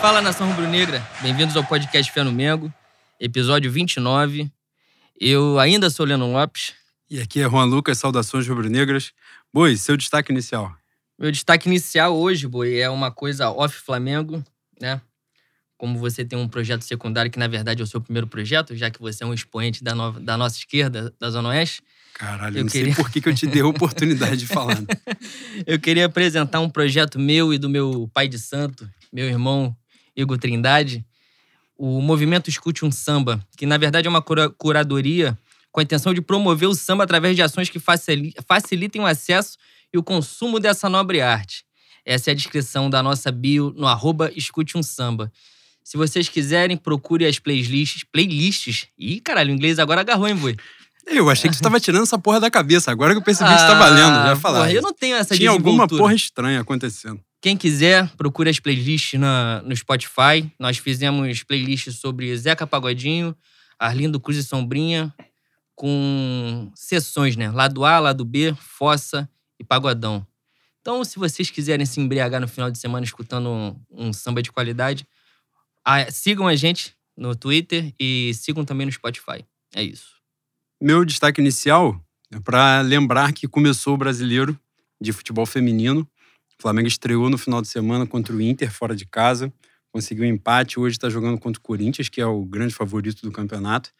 Fala nação rubro-negra, bem-vindos ao podcast Fé no Mengo, episódio 29. Eu ainda sou Leno Lopes. E aqui é Juan Lucas, saudações rubro-negras. Boi, seu destaque inicial. Meu destaque inicial hoje, Boi, é uma coisa off-Flamengo, né? Como você tem um projeto secundário que, na verdade, é o seu primeiro projeto, já que você é um expoente da, nova, da nossa esquerda, da Zona Oeste. Caralho, eu não queria... sei por que, que eu te dei a oportunidade de falar. Né? eu queria apresentar um projeto meu e do meu pai de santo, meu irmão Igor Trindade, o movimento Escute um Samba, que na verdade é uma cura curadoria com a intenção de promover o samba através de ações que facilitem o acesso e o consumo dessa nobre arte. Essa é a descrição da nossa bio no arroba Escute um Samba. Se vocês quiserem, procure as playlists. Playlists? Ih, caralho, o inglês agora agarrou, hein, boi? Eu achei que você tava tirando essa porra da cabeça. Agora que eu percebi ah, que você tá valendo, já falar. Eu não tenho essa Tinha alguma porra estranha acontecendo. Quem quiser, procure as playlists na, no Spotify. Nós fizemos playlists sobre Zeca Pagodinho, Arlindo Cruz e Sombrinha, com sessões, né? Lado A, lado B, Fossa e Pagodão. Então, se vocês quiserem se embriagar no final de semana escutando um, um samba de qualidade, a, sigam a gente no Twitter e sigam também no Spotify. É isso. Meu destaque inicial é para lembrar que começou o brasileiro de futebol feminino o Flamengo estreou no final de semana contra o Inter, fora de casa. Conseguiu um empate. Hoje está jogando contra o Corinthians, que é o grande favorito do campeonato.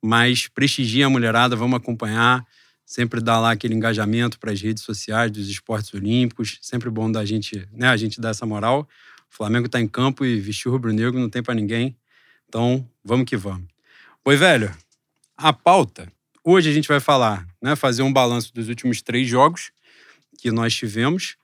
Mas prestigia a mulherada, vamos acompanhar. Sempre dá lá aquele engajamento para as redes sociais dos esportes olímpicos. Sempre bom da gente, né, a gente dar essa moral. O Flamengo está em campo e vestiu rubro-negro não tem para ninguém. Então, vamos que vamos. Oi, velho. A pauta. Hoje a gente vai falar, né, fazer um balanço dos últimos três jogos que nós tivemos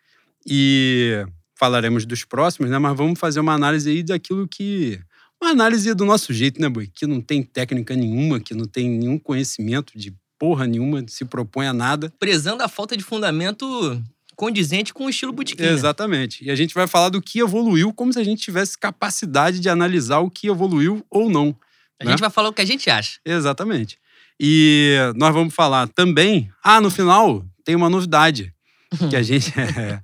e falaremos dos próximos, né? Mas vamos fazer uma análise aí daquilo que. Uma análise do nosso jeito, né, Boi? Que não tem técnica nenhuma, que não tem nenhum conhecimento de porra nenhuma, se propõe a nada. Prezando a falta de fundamento condizente com o estilo botiquim. Exatamente. E a gente vai falar do que evoluiu, como se a gente tivesse capacidade de analisar o que evoluiu ou não. A né? gente vai falar o que a gente acha. Exatamente. E nós vamos falar também. Ah, no final tem uma novidade. que a gente. É,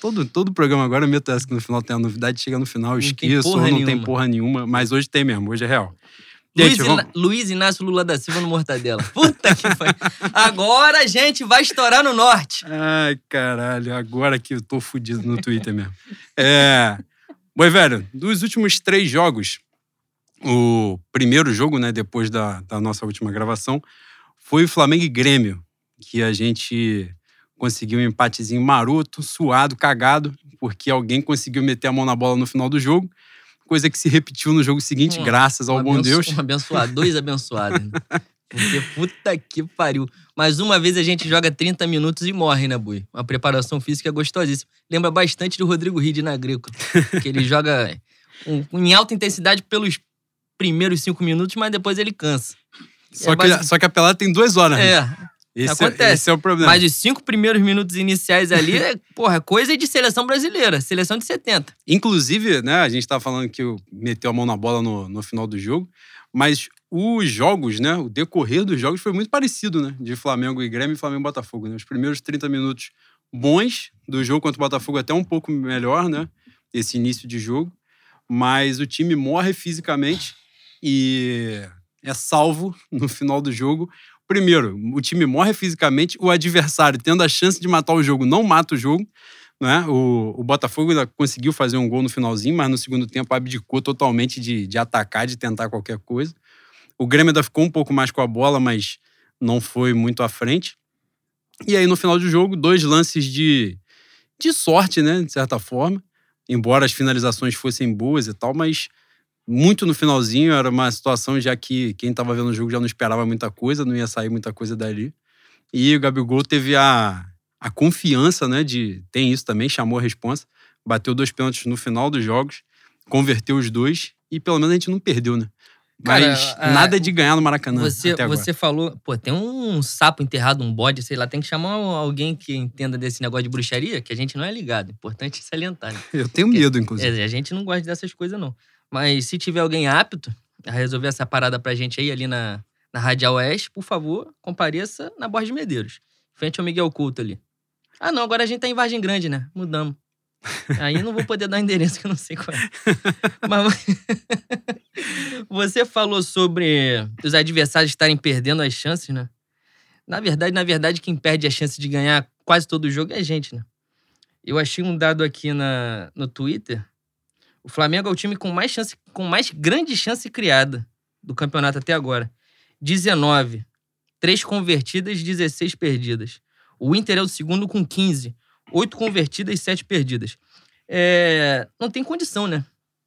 Todo, todo programa agora eu meto essa que no final tem a novidade, chega no final, eu esqueço, ou não nenhuma. tem porra nenhuma. Mas hoje tem mesmo, hoje é real. Luiz, vamos... Luiz, Inácio Lula da Silva no Mortadela. Puta que pariu. Agora a gente vai estourar no norte. Ai, caralho. Agora que eu tô fudido no Twitter mesmo. É. Boi, velho, dos últimos três jogos, o primeiro jogo, né, depois da, da nossa última gravação, foi o Flamengo e Grêmio, que a gente conseguiu um empatezinho maroto, suado, cagado, porque alguém conseguiu meter a mão na bola no final do jogo. Coisa que se repetiu no jogo seguinte, um, graças ao um bom Deus. Um abençoado, dois abençoados. Né? Porque puta que pariu. Mas uma vez a gente joga 30 minutos e morre, né, Bui? Uma preparação física gostosíssima. Lembra bastante do Rodrigo Ride na Agrícola. que ele joga um, em alta intensidade pelos primeiros cinco minutos, mas depois ele cansa. Só, é que, basic... só que a pelada tem duas horas. Né? É. Esse Acontece. É, esse é o problema. Mas os cinco primeiros minutos iniciais ali, é, porra, coisa de seleção brasileira, seleção de 70. Inclusive, né, a gente tava falando que meteu a mão na bola no, no final do jogo, mas os jogos, né, o decorrer dos jogos foi muito parecido, né, de Flamengo e Grêmio e Flamengo e Botafogo, né? Os primeiros 30 minutos bons do jogo contra o Botafogo até um pouco melhor, né, esse início de jogo, mas o time morre fisicamente e é salvo no final do jogo primeiro, o time morre fisicamente, o adversário, tendo a chance de matar o jogo, não mata o jogo. Né? O, o Botafogo ainda conseguiu fazer um gol no finalzinho, mas no segundo tempo abdicou totalmente de, de atacar, de tentar qualquer coisa. O Grêmio ainda ficou um pouco mais com a bola, mas não foi muito à frente. E aí, no final do jogo, dois lances de, de sorte, né? De certa forma. Embora as finalizações fossem boas e tal, mas muito no finalzinho, era uma situação já que quem estava vendo o jogo já não esperava muita coisa, não ia sair muita coisa dali. E o Gabigol teve a, a confiança, né, de... Tem isso também, chamou a responsa, bateu dois pênaltis no final dos jogos, converteu os dois e pelo menos a gente não perdeu, né? Mas Cara, nada de ganhar no Maracanã. Você, você falou, pô, tem um sapo enterrado, um bode, sei lá, tem que chamar alguém que entenda desse negócio de bruxaria, que a gente não é ligado. Importante salientar. Né? Eu tenho medo, inclusive. É, a gente não gosta dessas coisas, não. Mas se tiver alguém apto a resolver essa parada pra gente aí, ali na, na Radial Oeste, por favor, compareça na Borges Medeiros. Frente ao Miguel Couto ali. Ah, não, agora a gente tá em Vargem Grande, né? Mudamos. Aí não vou poder dar endereço que eu não sei qual é. Mas você falou sobre os adversários estarem perdendo as chances, né? Na verdade, na verdade, quem perde a chance de ganhar quase todo o jogo é a gente, né? Eu achei um dado aqui na, no Twitter. O Flamengo é o time com mais chance, com mais grande chance criada do campeonato até agora. 19. 3 convertidas, 16 perdidas. O Inter é o segundo com 15. 8 convertidas e 7 perdidas. É, não tem condição, né?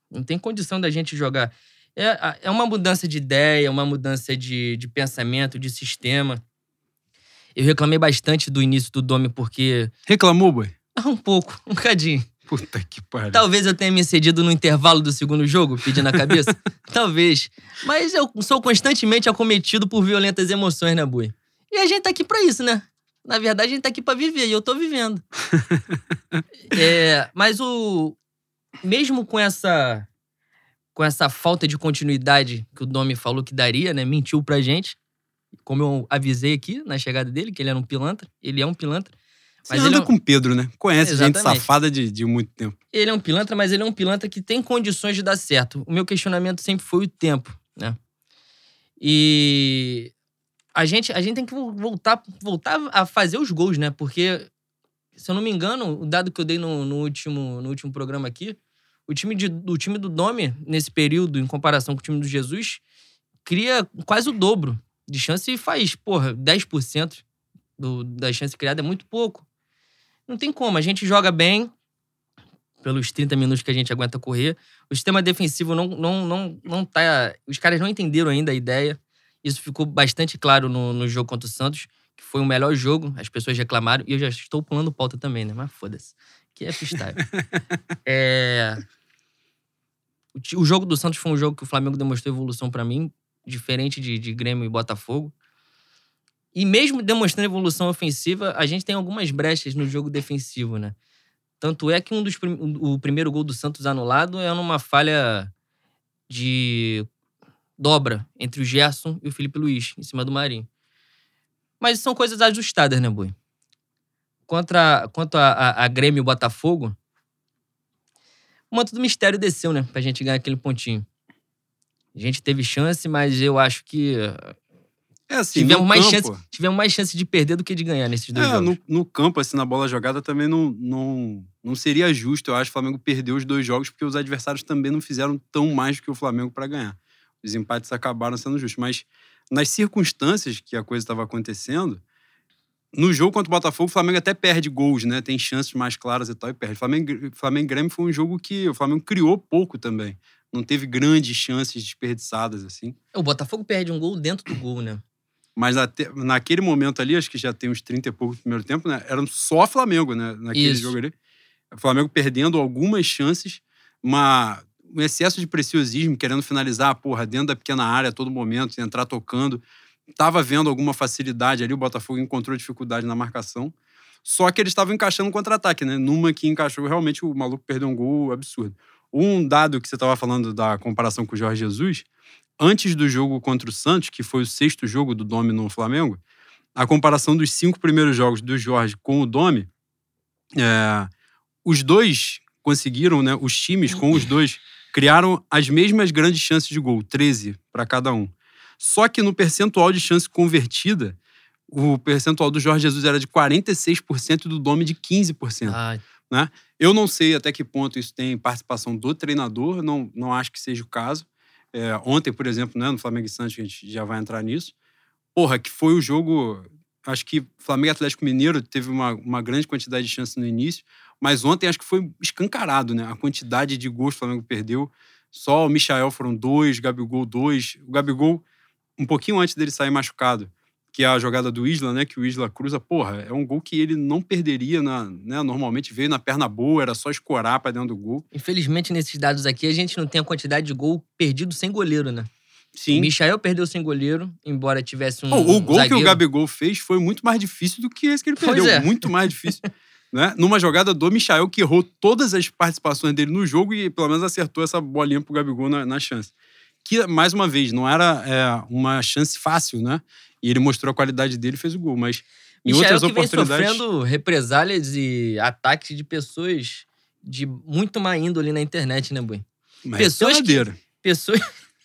Não tem condição da gente jogar. É, é uma mudança de ideia, uma mudança de, de pensamento, de sistema. Eu reclamei bastante do início do Dome porque. Reclamou, boy? Ah, um pouco, um bocadinho. Puta que pariu. Talvez eu tenha me cedido no intervalo do segundo jogo, pedindo a cabeça. Talvez. Mas eu sou constantemente acometido por violentas emoções, né, Bui? E a gente tá aqui pra isso, né? Na verdade, a gente tá aqui pra viver e eu tô vivendo. é, mas o. Mesmo com essa. Com essa falta de continuidade que o Domi falou que daria, né? Mentiu pra gente. Como eu avisei aqui na chegada dele, que ele era um pilantra. Ele é um pilantra. Mas Você anda é um... com Pedro, né? Conhece Exatamente. gente safada de, de muito tempo. Ele é um pilantra, mas ele é um pilantra que tem condições de dar certo. O meu questionamento sempre foi o tempo, né? E a gente, a gente tem que voltar, voltar a fazer os gols, né? Porque, se eu não me engano, o dado que eu dei no, no último, no último programa aqui, o time, de, o time do Dome, nesse período, em comparação com o time do Jesus, cria quase o dobro de chance e faz, porra, 10% do, da chance criada é muito pouco. Não tem como. A gente joga bem pelos 30 minutos que a gente aguenta correr. O sistema defensivo não, não, não, não tá. Os caras não entenderam ainda a ideia. Isso ficou bastante claro no, no jogo contra o Santos, que foi o melhor jogo. As pessoas reclamaram. E eu já estou pulando pauta também, né? Mas foda-se. Que é freestyle. é... O jogo do Santos foi um jogo que o Flamengo demonstrou evolução para mim, diferente de, de Grêmio e Botafogo. E mesmo demonstrando evolução ofensiva, a gente tem algumas brechas no jogo defensivo, né? Tanto é que um dos o primeiro gol do Santos anulado é numa falha de dobra entre o Gerson e o Felipe Luiz, em cima do Marinho. Mas são coisas ajustadas, né, Boi? Contra, quanto a, a, a Grêmio e o Botafogo, o manto do mistério desceu, né? Pra gente ganhar aquele pontinho. A gente teve chance, mas eu acho que é assim, tivemos mais, campo, chance, tivemos mais chance de perder do que de ganhar nesses dois é, jogos. No, no, campo, assim, na bola jogada, também não, não, não seria justo, eu acho, o Flamengo perder os dois jogos, porque os adversários também não fizeram tão mais do que o Flamengo para ganhar. Os empates acabaram sendo justos. Mas nas circunstâncias que a coisa estava acontecendo, no jogo contra o Botafogo, o Flamengo até perde gols, né? Tem chances mais claras e tal, e perde. Flamengo, Flamengo e Grêmio foi um jogo que o Flamengo criou pouco também. Não teve grandes chances desperdiçadas, assim. O Botafogo perde um gol dentro do gol, né? Mas até, naquele momento ali, acho que já tem uns 30 e pouco no primeiro tempo, né? Era só Flamengo, né? Naquele Isso. jogo ali. O Flamengo perdendo algumas chances, uma, um excesso de preciosismo, querendo finalizar a porra dentro da pequena área a todo momento, entrar tocando. Tava vendo alguma facilidade ali, o Botafogo encontrou dificuldade na marcação. Só que eles estavam encaixando contra-ataque, né? Numa que encaixou, realmente o maluco perdeu um gol absurdo. Um dado que você estava falando da comparação com o Jorge Jesus, antes do jogo contra o Santos, que foi o sexto jogo do Domi no Flamengo, a comparação dos cinco primeiros jogos do Jorge com o Domi, é, os dois conseguiram, né, os times com os dois criaram as mesmas grandes chances de gol, 13 para cada um. Só que no percentual de chance convertida, o percentual do Jorge Jesus era de 46% e do Domi de 15%. Ai. Né? Eu não sei até que ponto isso tem participação do treinador, não, não acho que seja o caso. É, ontem, por exemplo, né, no Flamengo e Santos, a gente já vai entrar nisso. Porra, que foi o jogo. Acho que Flamengo e Atlético Mineiro teve uma, uma grande quantidade de chances no início, mas ontem acho que foi escancarado, né? A quantidade de gols que o Flamengo perdeu. Só o Michael foram dois, Gabigol dois. O Gabigol, um pouquinho antes dele sair machucado, que é a jogada do Isla, né? Que o Isla cruza, porra, é um gol que ele não perderia, na, né? Normalmente veio na perna boa, era só escorar pra dentro do gol. Infelizmente, nesses dados aqui, a gente não tem a quantidade de gol perdido sem goleiro, né? Sim. O Michael perdeu sem goleiro, embora tivesse um. Oh, o gol zagueiro. que o Gabigol fez foi muito mais difícil do que esse que ele perdeu. É. Muito mais difícil. né? Numa jogada do Michael, que errou todas as participações dele no jogo e pelo menos acertou essa bolinha pro Gabigol na, na chance. Que, mais uma vez, não era é, uma chance fácil, né? E ele mostrou a qualidade dele e fez o gol. Mas em Michael outras que oportunidades. Vem sofrendo represálias e ataques de pessoas de muito má índole na internet, né, Bui? Mas Pessoas é que- peladeiro. Pessoas.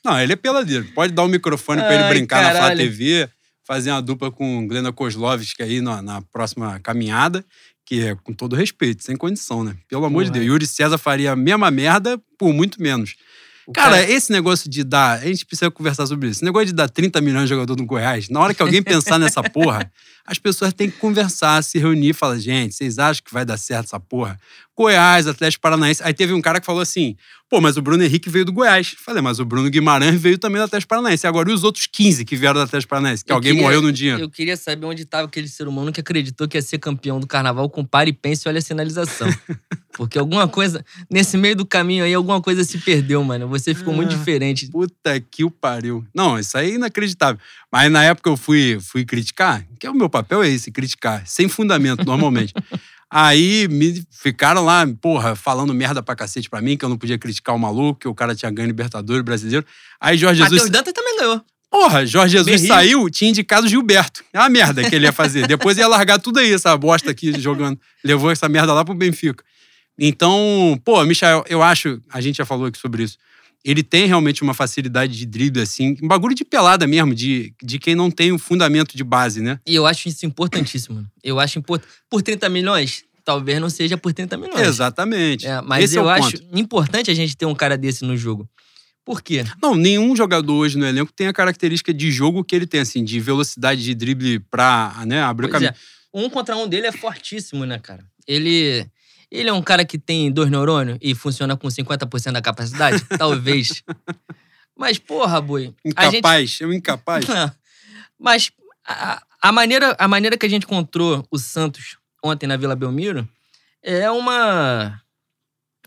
Não, ele é peladeiro. Pode dar o microfone pra ele brincar na Flá caralho. TV, fazer uma dupla com Glenda Kozlovski aí na, na próxima caminhada, que é com todo respeito, sem condição, né? Pelo amor de. Deus. Yuri César faria a mesma merda por muito menos. O Cara, esse negócio de dar. A gente precisa conversar sobre isso. Esse negócio de dar 30 milhões de jogador no Goiás, na hora que alguém pensar nessa porra, as pessoas têm que conversar, se reunir e falar: gente, vocês acham que vai dar certo essa porra? Goiás, Atlético Paranaense. Aí teve um cara que falou assim: pô, mas o Bruno Henrique veio do Goiás. Falei, mas o Bruno Guimarães veio também do Atlético Paranaense. Agora, e os outros 15 que vieram do Atlético Paranaense? Que Eu alguém queria- morreu no dia. Eu queria saber onde estava aquele ser humano que acreditou que ia ser campeão do carnaval com para e pense e olha a sinalização. Porque alguma coisa, nesse meio do caminho aí, alguma coisa se perdeu, mano. Você ficou muito Ah. diferente. Puta que o pariu. Não, isso aí é inacreditável. Mas na época eu fui, fui criticar, que é o meu papel é esse, criticar, sem fundamento, normalmente. aí me ficaram lá, porra, falando merda pra cacete pra mim, que eu não podia criticar o maluco, que o cara tinha ganho Libertadores brasileiro. Aí Jorge Matheus Jesus. Dantas também ganhou. Porra, Jorge Jesus saiu, tinha indicado o Gilberto. É uma merda que ele ia fazer. Depois ia largar tudo aí, essa bosta aqui jogando. Levou essa merda lá pro Benfica. Então, pô, Michael, eu acho, a gente já falou aqui sobre isso. Ele tem realmente uma facilidade de drible, assim, um bagulho de pelada mesmo, de, de quem não tem um fundamento de base, né? E eu acho isso importantíssimo. Eu acho importante. Por 30 milhões? Talvez não seja por 30 milhões. Exatamente. É, mas Esse eu é o acho ponto. importante a gente ter um cara desse no jogo. Por quê? Não, nenhum jogador hoje no elenco tem a característica de jogo que ele tem, assim, de velocidade de drible pra né, abrir o Pois caminho. é. Um contra um dele é fortíssimo, né, cara? Ele, ele é um cara que tem dois neurônios e funciona com 50% da capacidade? Talvez. Mas, porra, boi. A gente, Incapaz, é um incapaz. Mas a, a maneira, a maneira que a gente encontrou o Santos ontem na Vila Belmiro é uma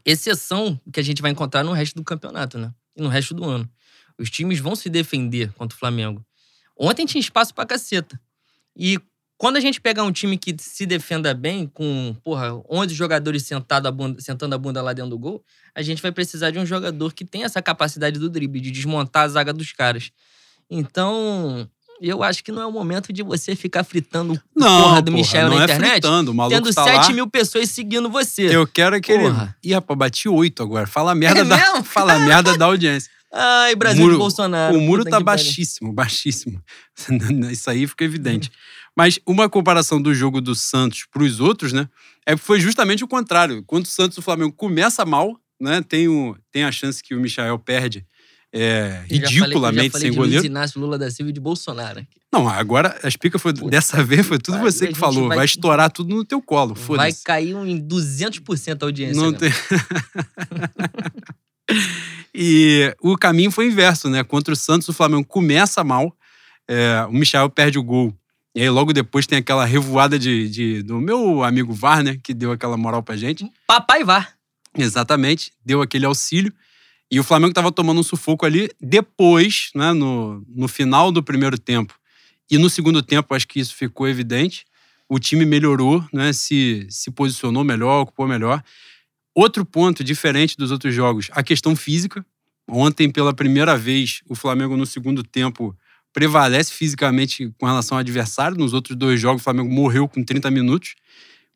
exceção que a gente vai encontrar no resto do campeonato, né? E no resto do ano. Os times vão se defender contra o Flamengo. Ontem tinha espaço pra caceta. E quando a gente pegar um time que se defenda bem, com, porra, 11 jogadores sentado a bunda- sentando a bunda lá dentro do gol, a gente vai precisar de um jogador que tenha essa capacidade do drible, de desmontar a zaga dos caras. Então, eu acho que não é o momento de você ficar fritando Não, porra do porra, Michel não na é internet, fritando, o maluco tendo tá 7 lá. mil pessoas seguindo você. Eu quero que ele. Porra. Ih, rapaz, bati oito agora. Fala merda, É da... mesmo? Fala merda da audiência. Ai, Brasil Muro- Bolsonaro. o muro tá que baixíssimo, baixíssimo. Isso aí fica evidente. Mas uma comparação do jogo do Santos pros outros, né? É, foi justamente o contrário. Quando o Santos e o Flamengo começa mal, né? Tem, o, tem a chance que o Michael perde é, Eu já falei- ridiculamente falei sem de goleiro. Luiz Inácio Lula da Silva e de Bolsonaro. Não, agora a explica foi. Dessa vez foi tudo você que falou. Vai, vai- estourar tudo no teu colo. Vai cair um em 200% a audiência. Não tem... e o caminho foi inverso, né? Contra o Santos, o Flamengo começa mal, é, o Michel perde o gol. E aí, logo depois, tem aquela revoada de, de- do meu amigo VAR, né? Que deu aquela moral pra gente. Papai vá. Exatamente, deu aquele auxílio. E o Flamengo tava tomando um sufoco ali. Depois, né, no, no final do primeiro tempo e no segundo tempo, acho que isso ficou evidente. O time melhorou, né, se, se posicionou melhor, ocupou melhor. Outro ponto diferente dos outros jogos, a questão física. Ontem, pela primeira vez, o Flamengo no segundo tempo prevalece fisicamente com relação ao adversário. Nos outros dois jogos, o Flamengo morreu com 30 minutos.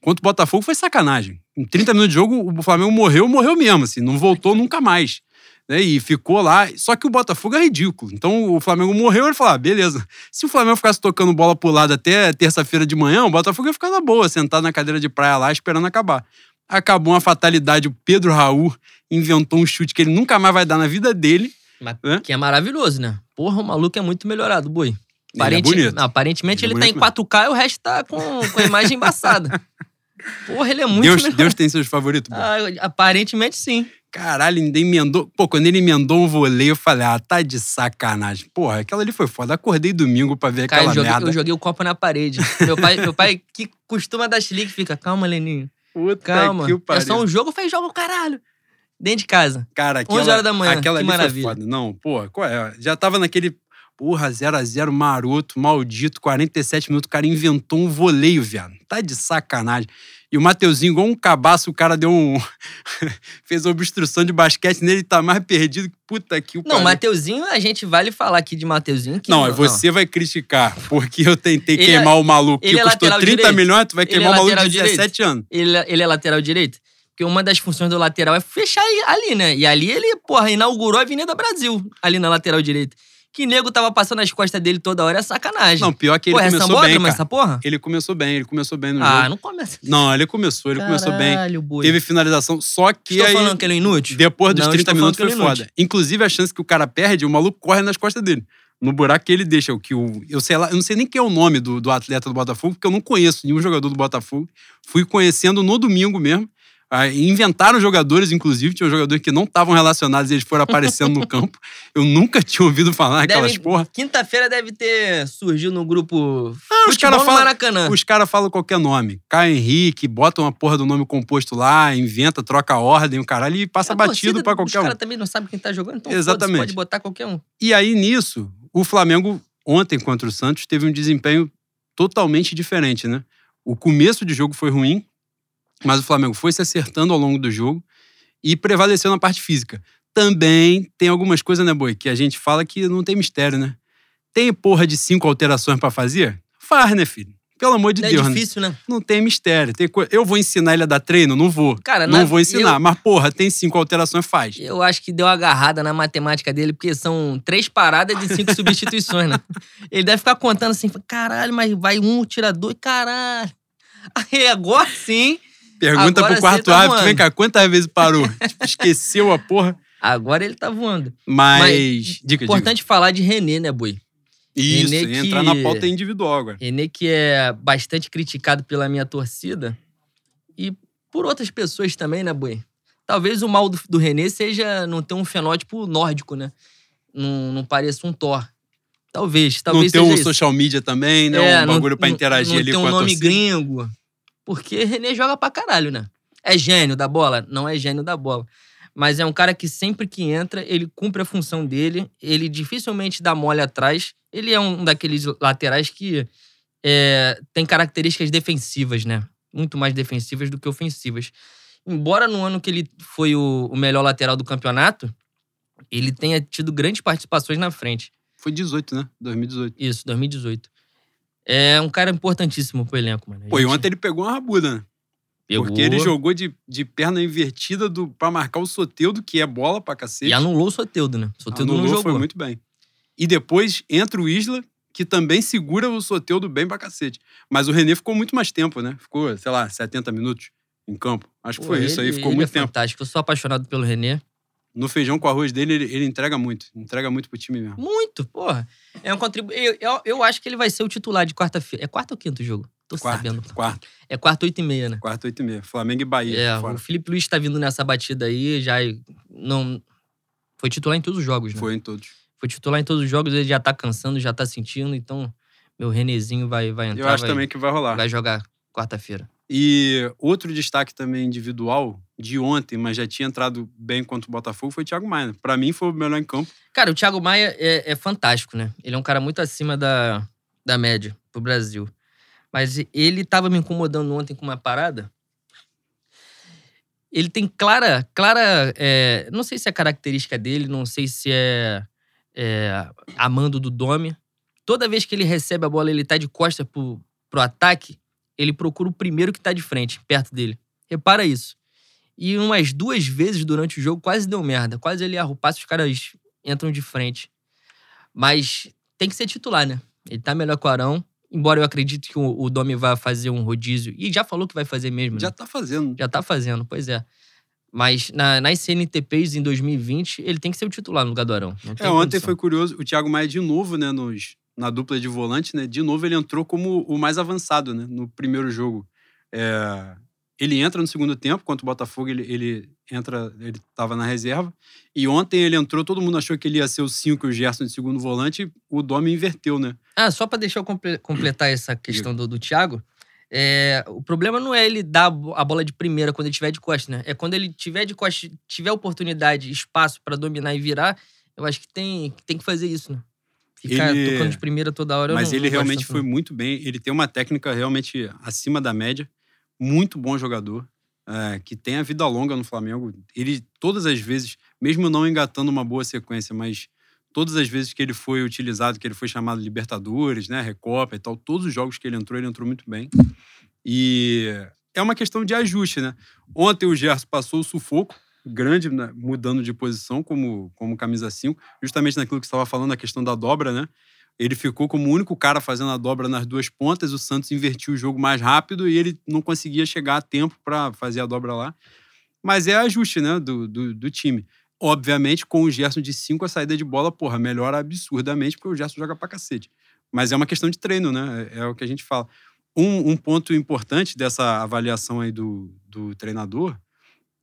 Contra o Botafogo foi sacanagem. Em 30 minutos de jogo, o Flamengo morreu, morreu mesmo, assim, não voltou nunca mais. Né? E ficou lá. Só que o Botafogo é ridículo. Então o Flamengo morreu, ele falou: ah, beleza. Se o Flamengo ficasse tocando bola pro lado até terça-feira de manhã, o Botafogo ia ficar na boa, sentado na cadeira de praia lá, esperando acabar. Acabou uma fatalidade, o Pedro Raul inventou um chute que ele nunca mais vai dar na vida dele. Mas Hã? que é maravilhoso, né? Porra, o maluco é muito melhorado, boi. Ele é. Não, aparentemente Ele ele, é tá em bonito 4K e o resto tá com, com a imagem embaçada. Porra, ele é muito Deus. Deus tem seus favoritos. Ah, aparentemente sim. Caralho, ainda emendou. Pô, quando ele emendou um voleio, eu falei, ah, tá de sacanagem. Porra, aquela ali foi foda. Acordei domingo pra ver Cara, aquela eu joguei, merda. eu joguei o copo na parede. Meu pai, meu pai que costuma dar chilique, fica, calma, Leninho. Puta Calma. É só um jogo, faz jogo, caralho. Dentro de casa. Cara, 11 aquela, horas da manhã, aquela que ali maravilha. foi foda. Não, porra, qual é? Já tava naquele, porra, 0x0 maroto, maldito, 47 minutos, o cara inventou um voleio, viado. Tá de sacanagem. E o Mateuzinho, igual um cabaço, o cara deu um... fez obstrução de basquete nele, tá mais perdido que puta que o Não, Mateuzinho, a gente vale falar aqui de Mateuzinho. Que Não, você vai criticar, porque eu tentei Ele queimar o maluco ele que é custou lateral 30 direito. milhões, tu vai Ele queimar é o maluco de lateral 17 anos. Ele, ele é lateral direito? Porque uma das funções do lateral é fechar ali, né? E ali ele, porra, inaugurou a Avenida Brasil, ali na lateral direita. Que nego tava passando as costas dele toda hora é sacanagem. Não, pior que ele Pô, é começou bem, cara. essa porra? Ele começou bem, ele começou bem no Ah, jogo. não começa. Não, ele começou, ele começou bem. Caralho, boi. Teve finalização, só que Estou aí, falando que ele é inútil? depois dos Não, 30 estou falando minutos foi é inútil. foda. Inclusive, a chance que o cara perde, o maluco corre nas costas dele. No buraco que ele deixa, o que o. Eu sei lá, eu não sei nem quem é o nome do, do atleta do Botafogo, porque eu não conheço nenhum jogador do Botafogo. Fui conhecendo no domingo mesmo. Aí inventaram jogadores, inclusive, tinha jogadores que não estavam relacionados e eles foram aparecendo no campo. Eu nunca tinha ouvido falar aquelas Deve- porra. Quinta-feira deve ter surgido no grupo Ah, os caras no falam, Maracanã. os cara falam qualquer nome. Caio Henrique, bota uma porra do nome composto lá, inventa, troca a ordem, o caralho, e passa batido pra qualquer Os um. caras também não sabem quem tá jogando, então Exatamente. pode botar qualquer um. E aí, nisso, o Flamengo, ontem contra o Santos, teve um desempenho totalmente diferente, né? O começo de jogo foi ruim, mas o Flamengo foi se acertando ao longo do jogo e prevaleceu na parte física. Também tem algumas coisas, né, Boi, que a gente fala que não tem mistério, né? Tem porra de cinco alterações pra fazer? Faz, né, filho? Pelo amor de Não Deus, é né? difícil, né? Não tem mistério. Tem co- Eu vou ensinar ele a dar treino? Não vou. Cara, não na- vou ensinar. eu- Mas, porra, tem cinco alterações, faz. Eu acho que deu uma agarrada na matemática dele, porque são três paradas de cinco substituições, né? Ele deve ficar contando assim, caralho, mas vai um, tira dois, caralho. Aí agora sim, Pergunta Agora pro quarto tá árbitro, vem cá, quantas vezes parou? tipo, esqueceu a porra. agora ele tá voando. Mas. diga, Importante falar de René, né, Boi? Isso, René que- entrar na pauta individual agora. René que é bastante criticado pela minha torcida e por outras pessoas também, né, Boi? Talvez o mal do, do René seja não ter um fenótipo nórdico, né? Não, não pareça um Thor. Talvez, talvez não ter seja um isso. social media também, né? É, um não- bagulho pra não- interagir não ali ter com um a nome torcida. gringo. Porque René joga pra caralho, né? É gênio da bola? Não é gênio da bola. Mas é um cara que sempre que entra, ele cumpre a função dele, ele dificilmente dá mole atrás. Ele é um daqueles laterais que é, tem características defensivas, né? Muito mais defensivas do que ofensivas. Embora no ano que ele foi o, o melhor lateral do campeonato, ele tenha tido grandes participações na frente. Foi 18, né? 2018. Isso, 2018. É um cara importantíssimo pro elenco, mano. A Pô, e gente ontem ele pegou uma rabuda, né? pegou Porque ele jogou de, de perna invertida do, pra marcar o Soteudo, que é bola pra cacete. E anulou o Soteudo, né? O Soteudo não Anulou, jogou. foi muito bem. E depois entra o Isla, que também segura o Soteudo bem pra cacete. Mas o René ficou muito mais tempo, né? Ficou, sei lá, 70 minutos em campo. Acho que Pô, foi isso aí, ele- ficou ele muito é tempo. fantástico. Eu sou apaixonado pelo René. No feijão com arroz dele, ele, ele entrega muito. Entrega muito pro time mesmo. Muito, porra. É um contribu... eu, eu, eu acho que ele vai ser o titular de quarta-feira. É quarta ou quinto jogo? Tô sabendo. Quarto, quarto, É quarta, oito e meia, né? quarto, oito e meia. Flamengo e Bahia. É, fora. o Felipe Luiz tá vindo nessa batida aí, já não... Foi titular em todos os jogos, né? Foi em todos. Foi titular em todos os jogos, ele já tá cansando, já tá sentindo, então meu Renezinho vai, vai entrar, Eu acho vai, também que vai rolar. vai jogar quarta-feira. E outro destaque também individual de ontem, mas já tinha entrado bem contra o Botafogo, foi o Thiago Maia. Pra mim, foi o melhor em campo. Cara, o Thiago Maia é, é fantástico, né? Ele é um cara muito acima da, da média pro Brasil. Mas ele tava me incomodando ontem com uma parada. Ele tem clara, clara, é, não sei se é característica dele, não sei se é, é amando do Domi. Toda vez que ele recebe a bola, ele tá de costas pro, pro ataque, ele procura o primeiro que tá de frente, perto dele. Repara isso. E umas duas vezes durante o jogo quase deu merda. Quase ele erra o passe, os caras entram de frente. Mas tem que ser titular, né? Ele tá melhor que o Arão. Embora eu acredite que o, o Domi vai fazer um rodízio. E já falou que vai fazer mesmo, né? Já tá fazendo. Já tá fazendo, pois é. Mas na, nas CNTPs em 2020, ele tem que ser o titular no lugar do Arão. É, ontem condição. foi curioso. O Thiago Maia, de novo, né, nos, na dupla de volante, né? De novo, ele entrou como o mais avançado, né? No primeiro jogo. É, ele entra no segundo tempo, contra o Botafogo, ele, ele entra, ele tava na reserva. E ontem ele entrou, todo mundo achou que ele ia ser o 5 e o Gerson de segundo volante, o Domi inverteu, né? Ah, só pra deixar eu comple- completar essa questão do, do Thiago. é, o problema não é ele dar a bo- a bola de primeira quando ele tiver de costas, né? É quando ele tiver de costas, tiver oportunidade, espaço pra dominar e virar, eu acho que tem, tem que fazer isso, né? Ficar Ele- tocando de primeira toda hora. Mas não- ele não realmente foi muito bem. Ele tem uma técnica realmente acima da média. Muito bom jogador. é, que tem a vida longa no Flamengo. Ele, todas as vezes, mesmo não engatando uma boa sequência, mas todas as vezes que ele foi utilizado, que ele foi chamado Libertadores, né, Recopa e tal, todos os jogos que ele entrou, ele entrou muito bem. E é uma questão de ajuste, né? Ontem o Gerson passou o sufoco, grande, né? mudando de posição como, como camisa 5, justamente naquilo que você estava falando, a questão da dobra, né? Ele ficou como o único cara fazendo a dobra nas duas pontas, o Santos invertiu o jogo mais rápido e ele não conseguia chegar a tempo para fazer a dobra lá. Mas é ajuste, né, do, do, do time. Obviamente, com o Gerson de 5, a saída de bola, porra, melhora absurdamente, porque o Gerson joga pra cacete. Mas é uma questão de treino, né? É, é o que a gente fala. Um, um, ponto importante dessa avaliação aí do, do treinador,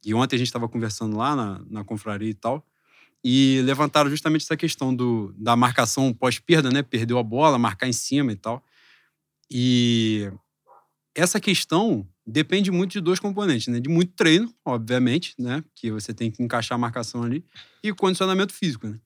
e ontem a gente estava conversando lá na, na confraria e tal, e levantaram justamente essa questão do, da marcação pós-perda, né? Perdeu a bola, marcar em cima e tal. E essa questão depende muito de dois componentes, né? De muito treino, obviamente, né? Que você tem que encaixar a marcação ali, e condicionamento físico, né?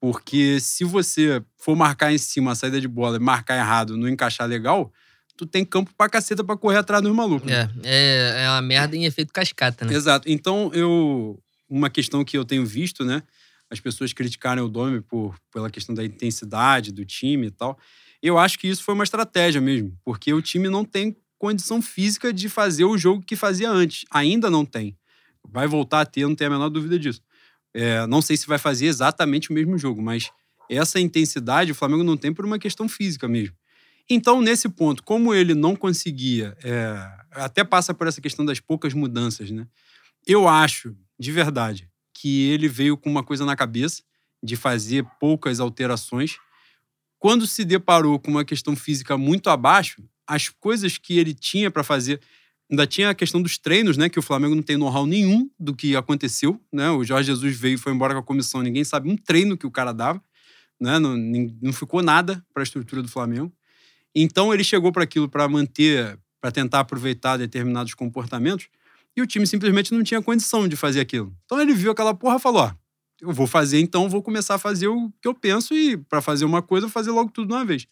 Porque se você for marcar em cima a saída de bola marcar errado, não encaixar legal, tu tem campo pra caceta pra correr atrás dos malucos. Né? É, é, é uma merda em efeito cascata, né? Exato. Então, eu. Uma questão que eu tenho visto, né? As pessoas criticarem o Domi por, pela questão da intensidade do time e tal. Eu acho que isso foi uma estratégia mesmo, porque o time não tem condição física de fazer o jogo que fazia antes. Ainda não tem. Vai voltar a ter, não tenho a menor dúvida disso. É, não sei se vai fazer exatamente o mesmo jogo, mas essa intensidade o Flamengo não tem por uma questão física mesmo. Então, nesse ponto, como ele não conseguia, é, até passa por essa questão das poucas mudanças, né? Eu acho, de verdade, que ele veio com uma coisa na cabeça de fazer poucas alterações. Quando se deparou com uma questão física muito abaixo, as coisas que ele tinha para fazer. Ainda tinha a questão dos treinos, né? Que o Flamengo não tem know-how nenhum do que aconteceu, né? O Jorge Jesus veio e foi embora com a comissão, ninguém sabe um treino que o cara dava, né? Não, não ficou nada para a estrutura do Flamengo. Então ele chegou para aquilo para manter, para tentar aproveitar determinados comportamentos, e o time simplesmente não tinha condição de fazer aquilo. Então ele viu aquela porra e falou: ó, eu vou fazer, então vou começar a fazer o que eu penso, e para fazer uma coisa, fazer logo tudo de uma vez.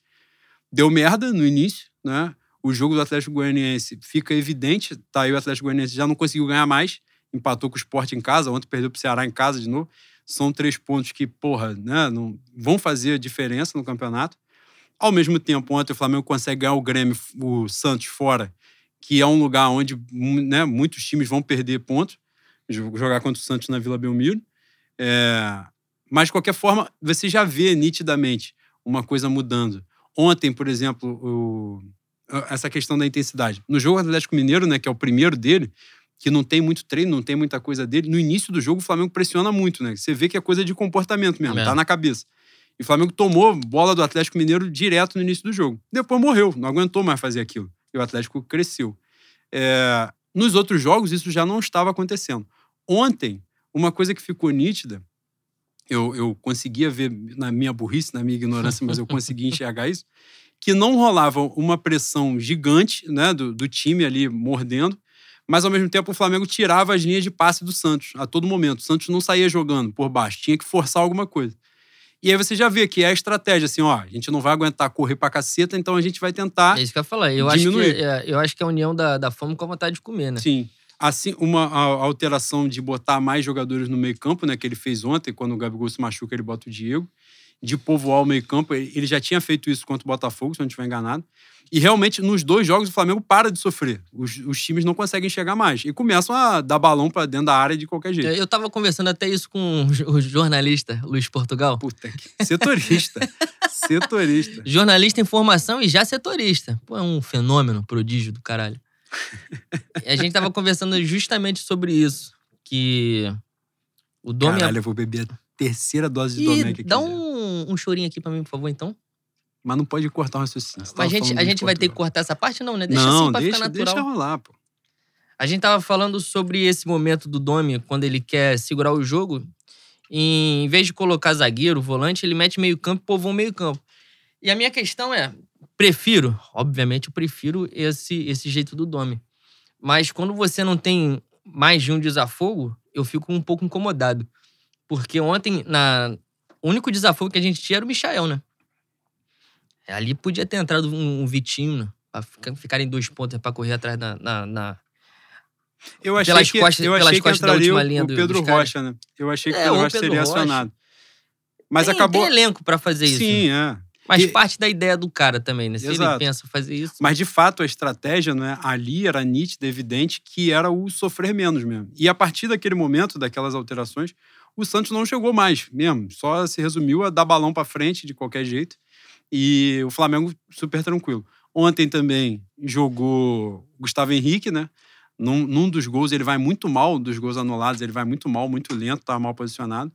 Deu merda no início, né? O jogo do Atlético Goianiense fica evidente, tá aí o Atlético Goianiense já não conseguiu ganhar mais, empatou com o Sport em casa, ontem perdeu pro Ceará em casa de novo. São três pontos que, porra, né, não vão fazer a diferença no campeonato. Ao mesmo tempo, ontem o Flamengo consegue ganhar o Grêmio, o Santos fora, que é um lugar onde né, muitos times vão perder pontos, jogar contra o Santos na Vila Belmiro. É... Mas, de qualquer forma, você já vê nitidamente uma coisa mudando. Ontem, por exemplo, o, essa questão da intensidade. No jogo Atlético Mineiro, né, que é o primeiro dele, que não tem muito treino, não tem muita coisa dele, no início do jogo o Flamengo pressiona muito, né? Você vê que é coisa de comportamento mesmo, é. tá na cabeça. E o Flamengo tomou bola do Atlético Mineiro direto no início do jogo. Depois morreu, não aguentou mais fazer aquilo. E o Atlético cresceu. É... Nos outros jogos, isso já não estava acontecendo. Ontem, uma coisa que ficou nítida eu, eu conseguia ver na minha burrice, na minha ignorância, mas eu conseguia enxergar isso, que não rolava uma pressão gigante né, do, do time ali mordendo, mas ao mesmo tempo o Flamengo tirava as linhas de passe do Santos a todo momento. O Santos não saía jogando por baixo, tinha que forçar alguma coisa. E aí você já vê que é a estratégia, assim, ó, a gente não vai aguentar correr pra caceta, então a gente vai tentar. É isso que eu ia falar. Eu, diminuir. acho que, é, eu acho que é a união da, da fome com a vontade de comer, né? Sim assim uma alteração de botar mais jogadores no meio campo, né, que ele fez ontem, quando o Gabigol se machuca, ele bota o Diego, de povoar o meio campo, ele já tinha feito isso contra o Botafogo, se eu não estiver enganado, e realmente, nos dois jogos, o Flamengo para de sofrer. Os, os times não conseguem chegar mais. E começam a dar balão para dentro da área de qualquer jeito. Eu tava conversando até isso com o jornalista Luiz Portugal. Puta que. Setorista. setorista. Jornalista em formação e já setorista. Pô, é um fenômeno, prodígio do caralho a gente tava conversando justamente sobre isso. Que o Domi. Caralho, eu vou beber a terceira dose de Domé aqui. Dá um, um chorinho aqui pra mim, por favor, então. Mas não pode cortar o raciocínio. Mas a gente, a gente vai ter que cortar essa parte, não, né? Deixa não, assim pra deixa, ficar natural. Deixa rolar, pô. A gente tava falando sobre esse momento do Domi, quando ele quer segurar o jogo. em vez de colocar zagueiro, volante, ele mete meio campo e povoa meio campo. E a minha questão é, prefiro, obviamente, eu prefiro esse, esse jeito do Domi. Mas quando você não tem mais de um desafogo, eu fico um pouco incomodado. Porque ontem, na... o único desafogo que a gente tinha era o Michael, né? Ali podia ter entrado um, um Vitinho, né? Pra ficarem dois pontos para correr atrás na, na, na... Eu achei pelas que, costas, eu achei que entraria o, o Pedro Rocha, né? Eu achei que é, o Pedro Rocha Rocha. seria acionado. Mas tem, acabou. Tem elenco para fazer isso. Sim, é. Mas E- parte da ideia do cara também, né? Se ele Exato. pensa fazer isso. Mas de fato a estratégia, né, ali era nítida, evidente que era o sofrer menos mesmo. E a partir daquele momento, daquelas alterações, o Santos não chegou mais mesmo. Só se resumiu a dar balão para frente de qualquer jeito. E o Flamengo super tranquilo. Ontem também jogou Gustavo Henrique, né? Num, num dos gols ele vai muito mal, dos gols anulados, ele vai muito mal, muito lento, tá mal posicionado.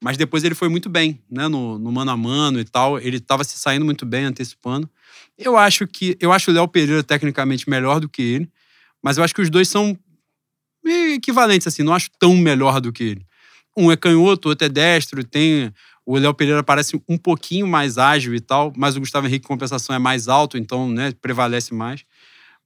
Mas depois ele foi muito bem, né? No, no mano a mano e tal. Ele tava se saindo muito bem, antecipando. Eu acho que. Eu acho o Léo Pereira tecnicamente melhor do que ele, mas eu acho que os dois são equivalentes, assim, não acho tão melhor do que ele. Um é canhoto, outro é destro, tem. O Léo Pereira parece um pouquinho mais ágil e tal, mas o Gustavo Henrique, compensação, é mais alto, então, né, prevalece mais.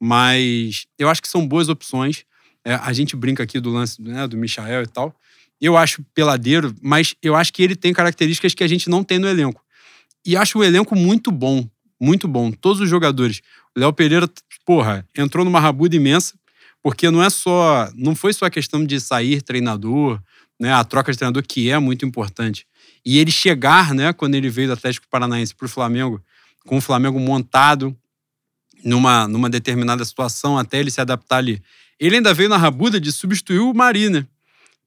Mas eu acho que são boas opções. É, a gente brinca aqui do lance né, do Michael e tal. Eu acho peladeiro, mas eu acho que ele tem características que a gente não tem no elenco. E acho o elenco muito bom, muito bom. Todos os jogadores. O Léo Pereira, porra, entrou numa rabuda imensa, porque não é só. Não foi só a questão de sair treinador, né? A troca de treinador, que é muito importante. E ele chegar, né, quando ele veio do Atlético Paranaense para o Flamengo, com o Flamengo montado numa, numa determinada situação, até ele se adaptar ali. Ele ainda veio na rabuda de substituir o Mari, né?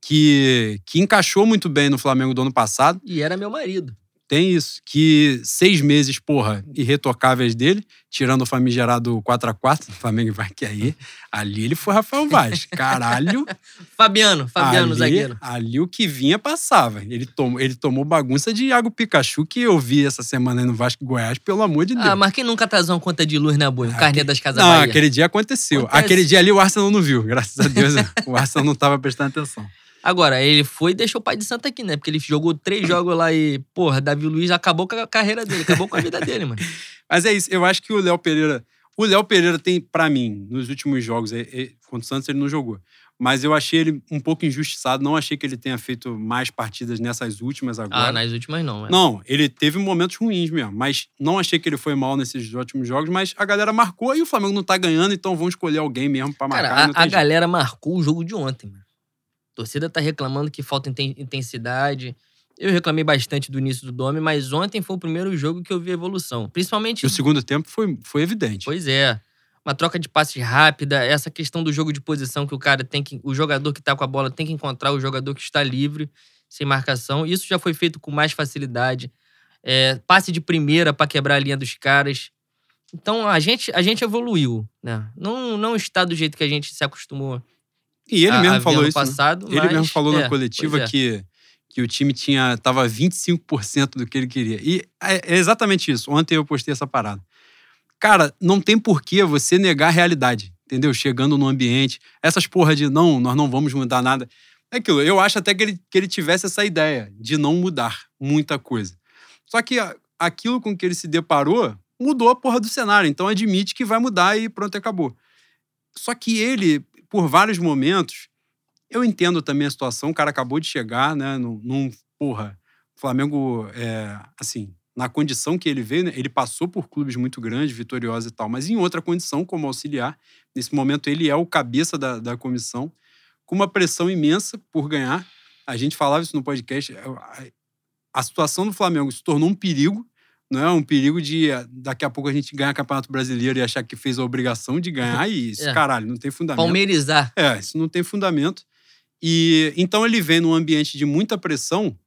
Que, que encaixou muito bem no Flamengo do ano passado. E era meu marido. Tem isso. Que seis meses, porra, irretocáveis dele, tirando o famigerado 4x4, o Flamengo vai que aí. Ali ele foi Rafael Vaz. Caralho. Fabiano, Fabiano, ali, zagueiro. Ali o que vinha passava. Ele tomou, ele tomou bagunça de Iago Pikachu que eu vi essa semana aí no Vasco e Goiás, pelo amor de Deus. Ah, mas quem nunca atrasou uma conta de luz, né, Boi? Um Ah, carnê das Casas Não, Bahia. aquele dia aconteceu. Acontece. Aquele dia ali o Arsenal não viu, graças a Deus. o Arsenal não estava prestando atenção. Agora, ele foi e deixou o pai de Santa aqui, né? Porque ele jogou três jogos lá e, porra, Davi Luiz acabou com a carreira dele, acabou com a vida dele, mano. Mas é isso, eu acho que o Léo Pereira. O Léo Pereira tem, pra mim, nos últimos jogos, é- é- contra o Santos ele não jogou. Mas eu achei ele um pouco injustiçado. Não achei que ele tenha feito mais partidas nessas últimas agora. Ah, nas últimas não, né? Não, ele teve momentos ruins mesmo. Mas não achei que ele foi mal nesses últimos jogos. Mas a galera marcou e o Flamengo não tá ganhando, então vão escolher alguém mesmo pra marcar. Cara, a, a galera marcou o jogo de ontem, mano. A torcida tá reclamando que falta inten- intensidade. Eu reclamei bastante do início do Dome, mas ontem foi o primeiro jogo que eu vi evolução. Principalmente. E o segundo tempo foi, foi evidente. Pois é. Uma troca de passes rápida, essa questão do jogo de posição que o cara tem que. O jogador que tá com a bola tem que encontrar o jogador que está livre, sem marcação. Isso já foi feito com mais facilidade. É, passe de primeira para quebrar a linha dos caras. Então a gente, a gente evoluiu, né? Não, não está do jeito que a gente se acostumou E ele a- mesmo a falou isso. né? passado. Ele mas, mesmo falou é, na coletiva é. que, que o time tinha tava 25% do que ele queria. E é, é exatamente isso. Ontem eu postei essa parada. Cara, não tem porquê você negar a realidade, entendeu? Chegando no ambiente, essas porra de não, nós não vamos mudar nada. É aquilo, eu acho até que ele, que ele tivesse essa ideia de não mudar muita coisa. Só que aquilo com que ele se deparou mudou a porra do cenário. Então admite que vai mudar e pronto, acabou. Só que ele, por vários momentos, eu entendo também a situação. O cara acabou de chegar, né? Num, num- porra, Flamengo, é, assim, na condição que ele veio, né, ele passou por clubes muito grandes, vitoriosos e tal, mas em outra condição, como auxiliar. Nesse momento, ele é o cabeça da, da comissão, com uma pressão imensa por ganhar. A gente falava isso no podcast. é, a- A situação do Flamengo se tornou um perigo, não é? Um perigo de eh, daqui a pouco a gente ganhar Campeonato Brasileiro e achar que fez a obrigação de ganhar e isso, É. caralho, não tem fundamento. Palmeirizar. É, isso não tem fundamento. E então ele vem num ambiente de muita pressão,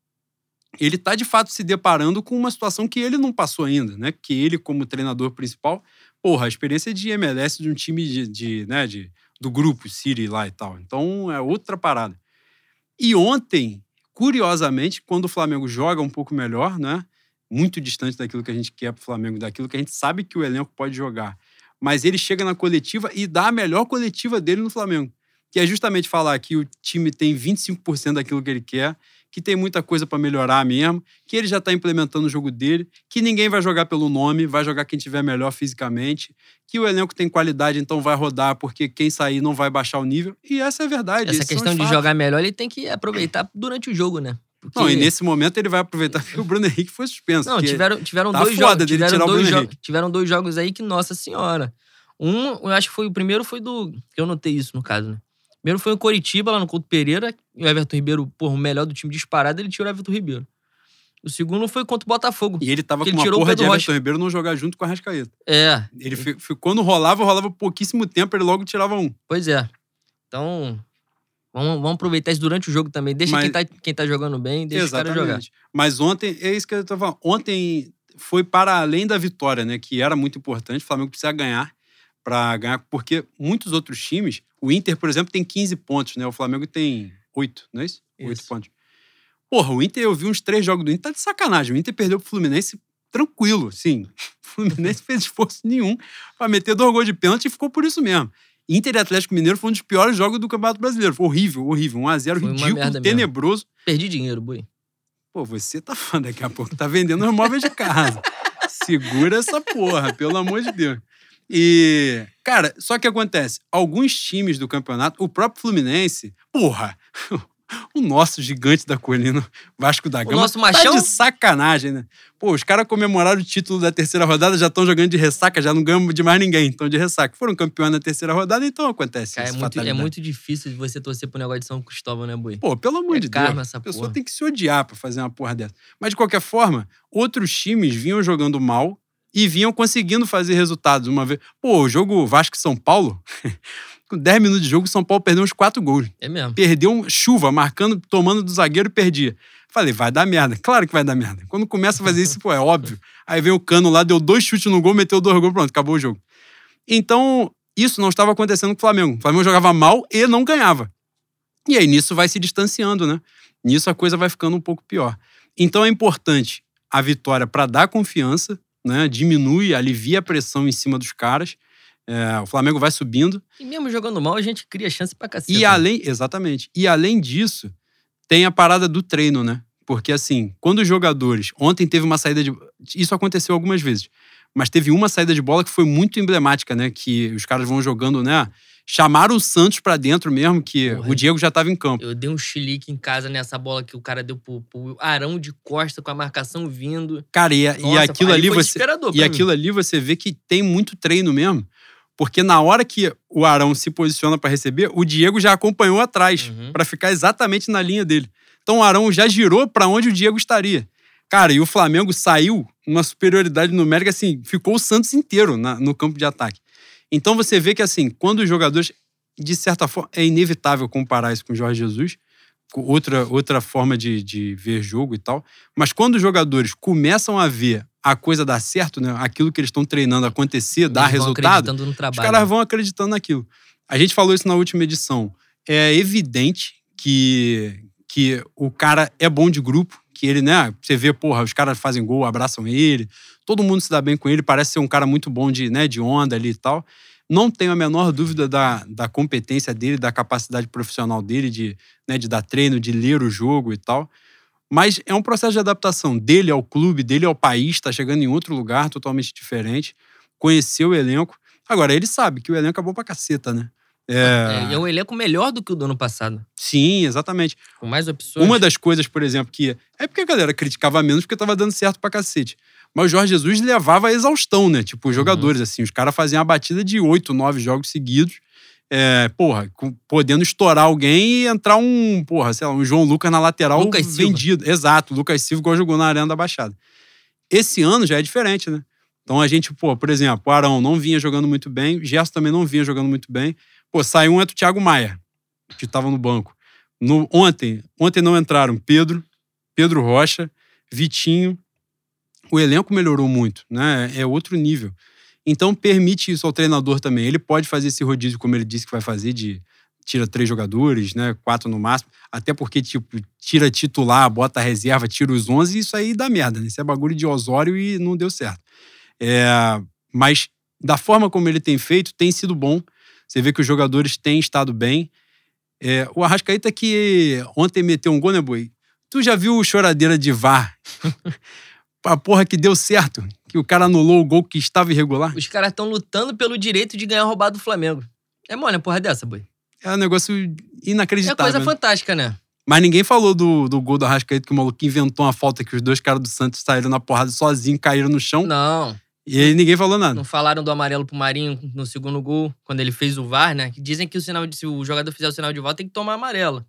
ele está de fato se deparando com uma situação que ele não passou ainda, né? Que ele, como treinador principal, porra, a experiência de MLS de um time de, de, né, de, do grupo City lá e tal. Então é outra parada. E ontem, curiosamente, quando o Flamengo joga um pouco melhor, né? Muito distante daquilo que a gente quer pro Flamengo, daquilo que a gente sabe que o elenco pode jogar. Mas ele chega na coletiva e dá a melhor coletiva dele no Flamengo que é justamente falar que o time tem 25% daquilo que ele quer, que tem muita coisa para melhorar mesmo, que ele já está implementando o jogo dele, que ninguém vai jogar pelo nome, vai jogar quem tiver melhor fisicamente, que o elenco tem qualidade, então vai rodar porque quem sair não vai baixar o nível. E essa é a verdade. Essa questão de fatos. jogar melhor, ele tem que aproveitar durante o jogo, né? Porque... Não, e nesse momento ele vai aproveitar que o Bruno Henrique foi suspenso. Não, tiveram, tiveram tá dois jogos. Tiveram dois, jo- tiveram dois jogos aí que, nossa senhora. Um, eu acho que foi o primeiro foi do. Eu notei isso no caso, né? Primeiro foi o Coritiba, lá no Couto Pereira. E o Everton Ribeiro, porra, o melhor do time disparado, ele tirou o Everton Ribeiro. O segundo foi contra o Botafogo. E ele tava Que com ele uma tirou porra de Everton Ribeiro não jogar junto com a Rascaeta. É, Ele fi- fi- quando rolava, rolava pouquíssimo tempo, ele logo tirava um. pois é. Então, vamos, vamos aproveitar isso durante o jogo também. Deixa Mas- quem, tá, quem tá jogando bem, deixa os caras jogar. Mas ontem, é isso que eu tô falando. Ontem foi para além da vitória, né? Que era muito importante. O Flamengo precisa ganhar para ganhar, porque muitos outros times, o Inter, por exemplo, tem 15 pontos, né? O Flamengo tem 8, não é isso? 8 Isso. pontos. Porra, o Inter, eu vi uns três jogos do Inter, tá de sacanagem. O Inter perdeu pro Fluminense tranquilo, sim. O Fluminense fez esforço nenhum para meter dois gols de pênalti e ficou por isso mesmo. Inter e Atlético Mineiro foi um dos piores jogos do Campeonato Brasileiro. Foi horrível, horrível. 1x0, Foi uma ridículo, merda mesmo. tenebroso. Perdi dinheiro, boi. Pô, você tá falando daqui a pouco, tá vendendo os móveis de casa. Segura essa porra, pelo amor de Deus. E, cara, só que acontece, alguns times do campeonato, o próprio Fluminense, porra, o nosso gigante da colina, Vasco da O Gama, nosso tá machão? de sacanagem, né? Pô, os caras comemoraram o título da terceira rodada, já estão jogando de ressaca, já não ganham de mais ninguém, estão de ressaca. Foram campeões na terceira rodada, então acontece Cara, é isso, muito, é muito difícil você torcer pro negócio de São Cristóvão, né, boi? Pô, pelo amor É de Deus. essa a pessoa porra. tem que se odiar pra fazer uma porra dessa. Mas, de qualquer forma, outros times vinham jogando mal e vinham conseguindo fazer resultados uma vez. Pô, o jogo Vasco São Paulo, com 10 minutos de jogo, o São Paulo perdeu uns 4 gols. É mesmo. Perdeu chuva, marcando, tomando do zagueiro e perdia. Falei, vai dar merda. Claro que vai dar merda. Quando começa a fazer isso, pô, é óbvio. Aí vem o cano lá, deu dois chutes no gol, meteu dois gols, pronto, acabou o jogo. Então, isso não estava acontecendo com o Flamengo. O Flamengo jogava mal e não ganhava. E aí nisso vai se distanciando, né? Nisso a coisa vai ficando um pouco pior. Então é importante a vitória para dar confiança, né? Diminui, alivia a pressão em cima dos caras. É, o Flamengo vai subindo. E mesmo jogando mal, a gente cria chance pra cacete. E além, exatamente. E além disso, tem a parada do treino, né? Porque assim, quando os jogadores. Ontem teve uma saída de. Isso aconteceu algumas vezes. Mas teve uma saída de bola que foi muito emblemática, né? Que os caras vão jogando, né? Chamaram o Santos pra dentro mesmo, que Porra. o Diego já tava em campo. Eu dei um chilique em casa nessa bola que o cara deu pro, pro Arão de costa com a marcação vindo. Cara, e, e Nossa, aquilo aí ali você. E aquilo ali você vê que tem muito treino mesmo. Porque na hora que o Arão se posiciona pra receber, o Diego já acompanhou atrás Uhum. pra ficar exatamente na linha dele. Então o Arão já girou pra onde o Diego estaria. Cara, e o Flamengo saiu numa superioridade numérica, assim, ficou o Santos inteiro na- no campo de ataque. Então você vê que, assim, quando os jogadores, de certa forma, é inevitável comparar isso com o Jorge Jesus, outra, outra forma de, de ver jogo e tal, mas quando os jogadores começam a ver a coisa dar certo, né, aquilo que eles estão treinando acontecer, dar Eles vão resultado, os caras vão acreditando naquilo. A gente falou isso na última edição. É evidente que, que o cara é bom de grupo, que ele, né? Você vê, porra, os caras fazem gol, abraçam ele, todo mundo se dá bem com ele, parece ser um cara muito bom de, né, de onda ali e tal. Não tenho a menor dúvida da, da competência dele, da capacidade profissional dele de, né, de dar treino, de ler o jogo e tal. Mas é um processo de adaptação dele ao clube, dele ao país, tá chegando em outro lugar totalmente diferente, conhecer o elenco. Agora, ele sabe que o elenco é bom pra caceta, né? É, é um elenco melhor do que o do ano passado. Sim, exatamente. Com mais opções. Uma das coisas, por exemplo, que. É porque a galera criticava menos porque tava dando certo pra cacete. Mas o Jorge Jesus levava a exaustão, né? Tipo, os Uhum. jogadores, assim. Os caras faziam a batida de oito, nove jogos seguidos. É, porra, com- podendo estourar alguém e entrar um, porra, sei lá, um João Lucas na lateral Lucas Silva. vendido. Exato, o Lucas Silva igual jogou na Arena da Baixada. Esse ano já é diferente, né? Então a gente, pô, por exemplo, o Arão não vinha jogando muito bem, o Gerson também não vinha jogando muito bem. Pô, saiu um entre o Thiago Maia, que tava no banco. No, ontem, ontem não entraram Pedro, Pedro Rocha, Vitinho. O elenco melhorou muito, né? É outro nível. Então permite isso ao treinador também. Ele pode fazer esse rodízio, como ele disse que vai fazer, de tira três jogadores, né? Quatro no máximo. Até porque, tipo, tira titular, bota reserva, tira os 11, isso aí dá merda, né? Isso é bagulho de Osório e não deu certo. É, mas da forma como ele tem feito, tem sido bom. Você vê que os jogadores têm estado bem. É, o Arrascaíta que ontem meteu um gol, né, Boi? Tu já viu o choradeira de VAR? a porra que deu certo, que o cara anulou o gol que estava irregular. Os caras estão lutando pelo direito de ganhar roubado do Flamengo. É mole a porra dessa, boi. É um negócio É inacreditável. coisa né? fantástica, né? Mas ninguém falou do, do gol do Arrascaíta, que o maluco inventou uma falta que os dois caras do Santos saíram na porrada sozinhos, caíram no chão. Não. E aí ninguém falou nada. Não falaram do amarelo pro Marinho no segundo gol, quando ele fez o VAR, né? Que dizem que o sinal de, se o jogador fizer o sinal de volta, tem que tomar amarelo.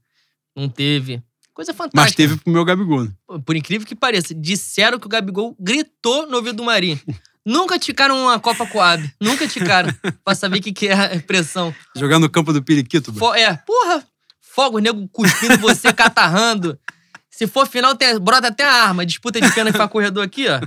Não teve. Coisa fantástica. Mas teve pro meu Gabigol. né? Por incrível que pareça, disseram que o Gabigol gritou no ouvido do Marinho. Nunca ticaram uma Copa Coab. Nunca ticaram. pra saber o que, que é a pressão. Jogar no campo do Periquito. Fo- é, porra, fogo, nego cuspindo você, catarrando. Se for final, tem, brota até a arma. Disputa de pênalti pra corredor aqui, ó.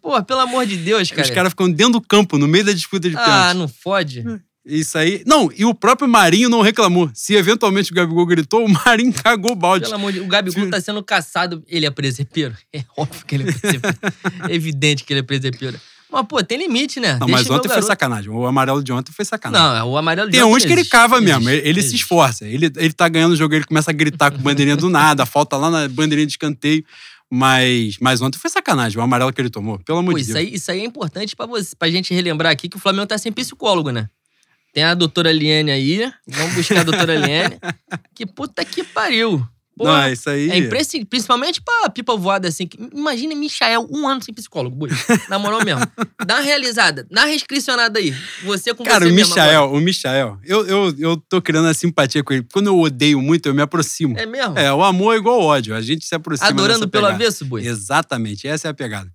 Pô, pelo amor de Deus, cara. Os caras ficam dentro do campo, no meio da disputa de Ah, pênalti. não fode. Isso aí. Não, e o próprio Marinho não reclamou. Se eventualmente o Gabigol gritou, o Marinho cagou o balde. Pelo amor de Deus. O Gabigol tá sendo caçado. Ele é presepeiro? É óbvio que ele é presepeiro. é evidente que ele é presepeiro. Mas, pô, tem limite, né? Não, Deixa mas ontem foi sacanagem. O amarelo de ontem foi sacanagem. Não, o amarelo de Tem ontem uns que ele existe. cava mesmo, Existe, ele, ele se esforça. Ele, ele tá ganhando o jogo, ele começa a gritar com bandeirinha do nada, falta lá na bandeirinha de escanteio. Mas, mas ontem foi sacanagem, o amarelo que ele tomou, pelo amor Pô, de isso Deus. aí, isso aí é importante pra, você, pra gente relembrar aqui que o Flamengo tá sem psicólogo, né? Tem a doutora Liane aí. Vamos buscar a doutora Liane. Que puta que pariu. Pô, não, é isso aí. é imprescindível. Principalmente pra pipa voada assim. Imagina Michael um ano sem psicólogo, boi. Na moral mesmo. Dá uma realizada. Dá uma restricionada aí. Você com Cara, você o Michael, o Michael, eu, eu, eu tô criando a simpatia com ele. Quando eu odeio muito, eu me aproximo. É mesmo? É, o amor é igual ódio, a gente se aproxima Adorando pelo avesso, boi. Exatamente, essa é a pegada.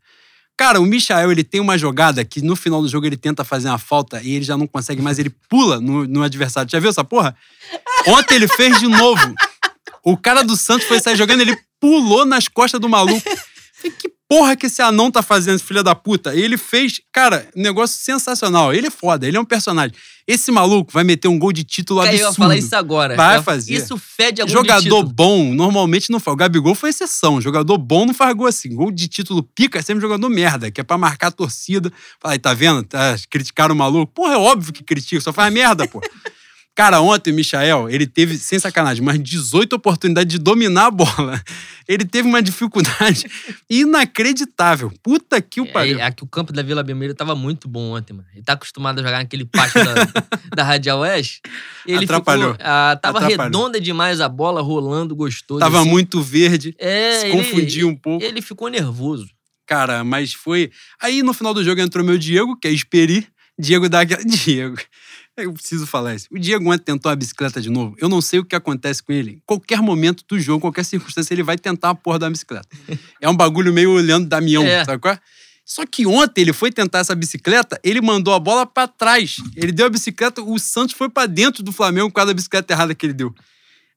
Cara, o Michael, ele tem uma jogada que no final do jogo ele tenta fazer uma falta e ele já não consegue mais, ele pula no, no adversário. Já viu essa porra? Ontem ele fez de novo. O cara do Santos foi sair jogando, ele pulou nas costas do maluco. Que porra que esse anão tá fazendo, esse filho da puta? E ele fez, cara, um negócio sensacional. Ele é foda, ele é um personagem. Esse maluco vai meter um gol de título eu ia absurdo. falar isso agora. Vai Eu- fazer. Isso fede a gol Jogador bom, normalmente não faz. O Gabigol foi exceção. Jogador bom não faz gol assim. Gol de título pica é sempre jogador merda, que é pra marcar a torcida. Fala aí, tá vendo? Tá, criticaram o maluco. Porra, é óbvio que critica, só faz merda, pô. Cara, ontem o Michael, ele teve, sem sacanagem, mais 18 oportunidades de dominar a bola. Ele teve uma dificuldade inacreditável. Puta que o pariu. É, é que o campo da Vila Belmiro tava muito bom ontem, mano. Ele tá acostumado a jogar naquele pátio da, da Radial Oeste. Ele Atrapalhou. Ficou, ah, tava Atrapalhou. redonda demais a bola, rolando, gostoso. Tava assim. muito verde, É, se confundia um pouco. Ele ficou nervoso. Cara, mas foi. Aí no final do jogo entrou meu Diego, que é Esperi. Diego dá aquela. Diego. Eu preciso falar isso. O Diego ontem tentou a bicicleta de novo. Eu não sei o que acontece com ele. Em qualquer momento do jogo, qualquer circunstância, ele vai tentar a porra da bicicleta. É um bagulho meio olhando Damião, É. sabe qual é? Só que ontem ele foi tentar essa bicicleta, ele mandou a bola pra trás. Ele deu a bicicleta, o Santos foi pra dentro do Flamengo causa da bicicleta errada que ele deu.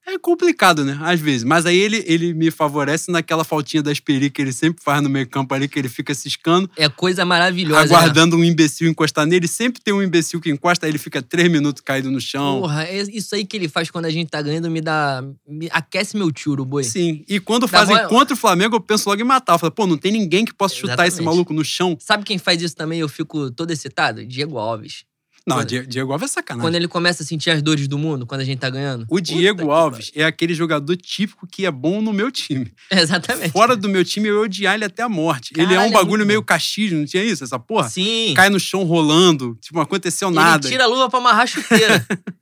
É complicado, né? Às vezes. Mas aí ele, ele me favorece naquela faltinha da Esperi que ele sempre faz no meio campo ali, que ele fica ciscando, É coisa maravilhosa. né? aguardando um imbecil encostar nele. Sempre tem um imbecil que encosta, aí ele fica três minutos caído no chão. Porra, é isso aí que ele faz quando a gente tá ganhando me dá. Me aquece meu tiro, boi. Sim. E quando Dá fazem bola- contra o Flamengo, eu penso logo em matar. Eu falo, pô, não tem ninguém que possa chutar esse Exatamente. maluco no chão. Sabe quem faz isso também? Eu fico todo excitado? Diego Alves. Não, Quando- Diego, Diego Alves é sacanagem. Quando ele começa a sentir as dores do mundo, quando a gente tá ganhando. O Puta Diego que Alves é aquele jogador típico que é bom no meu time. Exatamente. Fora do meu time, eu ia odiar ele até a morte. ele é Caralho, um é bagulho muito meio caxias, não tinha isso? Essa porra? Sim. Cai no chão rolando, tipo, não aconteceu nada. Ele tira a luva pra amarrar a chuteira.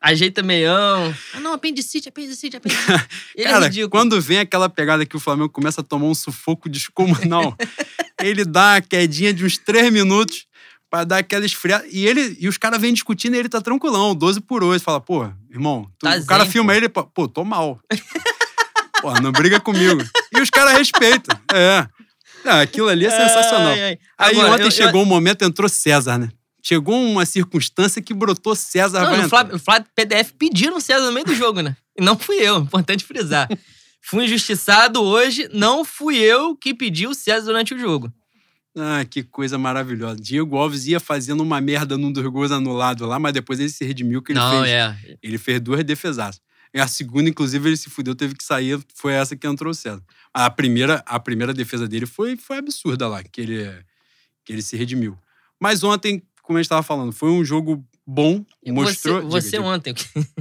Ajeita meião. Ah, não, apendicite, apendicite, apendicite. Ele é Cara, ridículo. quando vem aquela pegada que o Flamengo começa a tomar um sufoco descomunal, ele dá a quedinha de uns três minutos pra dar aquela esfriada. E, ele, e os caras vêm discutindo e ele tá tranquilão, 12 por 8. Fala, pô, irmão, tu- Tá o cara zen, filma ele, pô, pô, tô mal. pô, não briga comigo. E os caras respeitam. É. Não, aquilo ali é sensacional. Ai, ai. Aí Agora, ontem eu- chegou um momento, entrou César, né? Chegou uma circunstância que brotou César. Não, entrar. Flávio, o Flávio PDF pediram o César no meio do jogo, né? E não fui eu, importante frisar. Fui injustiçado hoje, não fui eu que pedi o César durante o jogo. Ah, que coisa maravilhosa. Diego Alves ia fazendo uma merda num dos gols anulados lá, mas depois ele se redimiu que ele não, fez. é. Ele fez duas defesaças. E a segunda, inclusive, ele se fudeu, teve que sair, foi essa que entrou o César. A primeira, a primeira defesa dele foi, foi absurda lá, que ele, que ele se redimiu. Mas ontem, como a gente estava falando, foi um jogo bom, mostrou... Você, você diga, diga. ontem,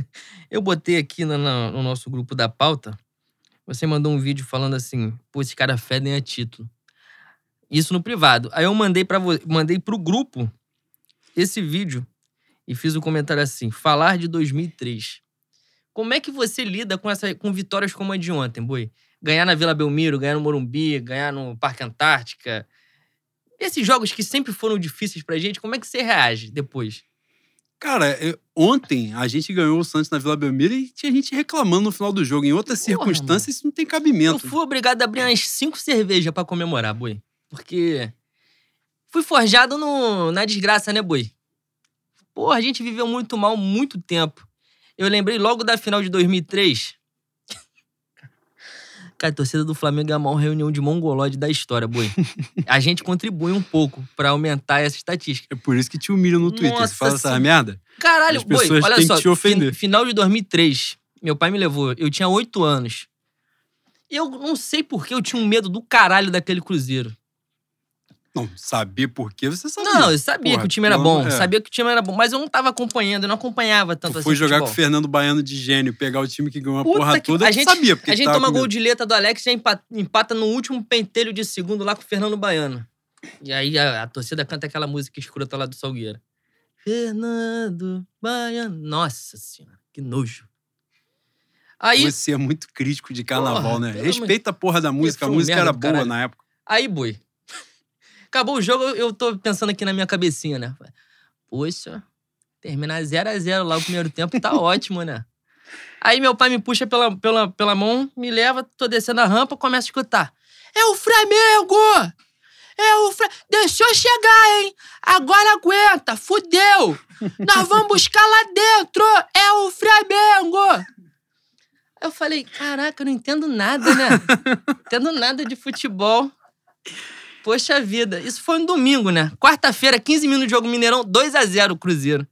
eu botei aqui no, no- no nosso grupo da pauta, você mandou um vídeo falando assim, pô, esses caras fedem a título. Isso no privado. Aí eu mandei para mandei pro grupo esse vídeo e fiz um comentário assim: falar de 2003. Como é que você lida com essa com vitórias como a de ontem, boi? Ganhar na Vila Belmiro, ganhar no Morumbi, ganhar no Parque Antártica. Esses jogos que sempre foram difíceis pra gente, como é que você reage depois? Cara, eu- ontem a gente ganhou o Santos na Vila Belmiro e tinha gente reclamando no final do jogo. Em outras Porra, circunstâncias, isso não tem Eu cabimento. fui obrigado a abrir umas cinco cervejas pra comemorar, boi. Porque fui forjado no, na desgraça, né, boi? Porra, a gente viveu muito mal muito tempo. Eu lembrei logo da final de 2003. Cara, a torcida do Flamengo é a maior reunião de mongolode da história, boi. A gente contribui um pouco pra aumentar essa estatística. É por isso que te humilham no Twitter. Nossa Você fala essa merda? Caralho, boi, olha só. te ofender. fin- Final de 2003, meu pai me levou. Eu tinha oito anos. E eu não sei por que eu tinha um medo do caralho daquele Cruzeiro. Não, saber por quê, você sabia. Não, eu sabia Porra, que o time era bom. é. Sabia que o time era bom. Mas eu não tava acompanhando, eu não acompanhava tanto Tu assim. foi jogar com o futebol. Fernando Baiano de gênio, pegar o time que ganhou a Puta porra que- toda, a gente- sabia. Porque A gente toma gol de letra do Alex e empata no último pentelho de segundo lá com o Fernando Baiano. E aí a, a torcida canta aquela música escrota lá do Salgueiro. Fernando Baiano. Nossa senhora, que nojo. Aí, Você é muito crítico de carnaval, Porra, né? Respeita a porra da música. A música era boa caralho. na época. aí, boi. Acabou o jogo, eu- tô pensando aqui na minha cabecinha, né? Poxa, terminar 0 a 0 lá o primeiro tempo tá ótimo, né? Aí meu pai me puxa pela, pela, pela mão, me leva, tô descendo a rampa, começo a escutar. É o Flamengo! É o Flamengo! Deixou chegar, hein? Agora aguenta, fudeu! Nós vamos buscar lá dentro! É o Flamengo! Eu falei, caraca, eu não entendo nada, né? entendo nada de futebol. Poxa vida, isso foi um domingo, né? Quarta-feira, 15 minutos de jogo Mineirão, 2 a 0 o Cruzeiro.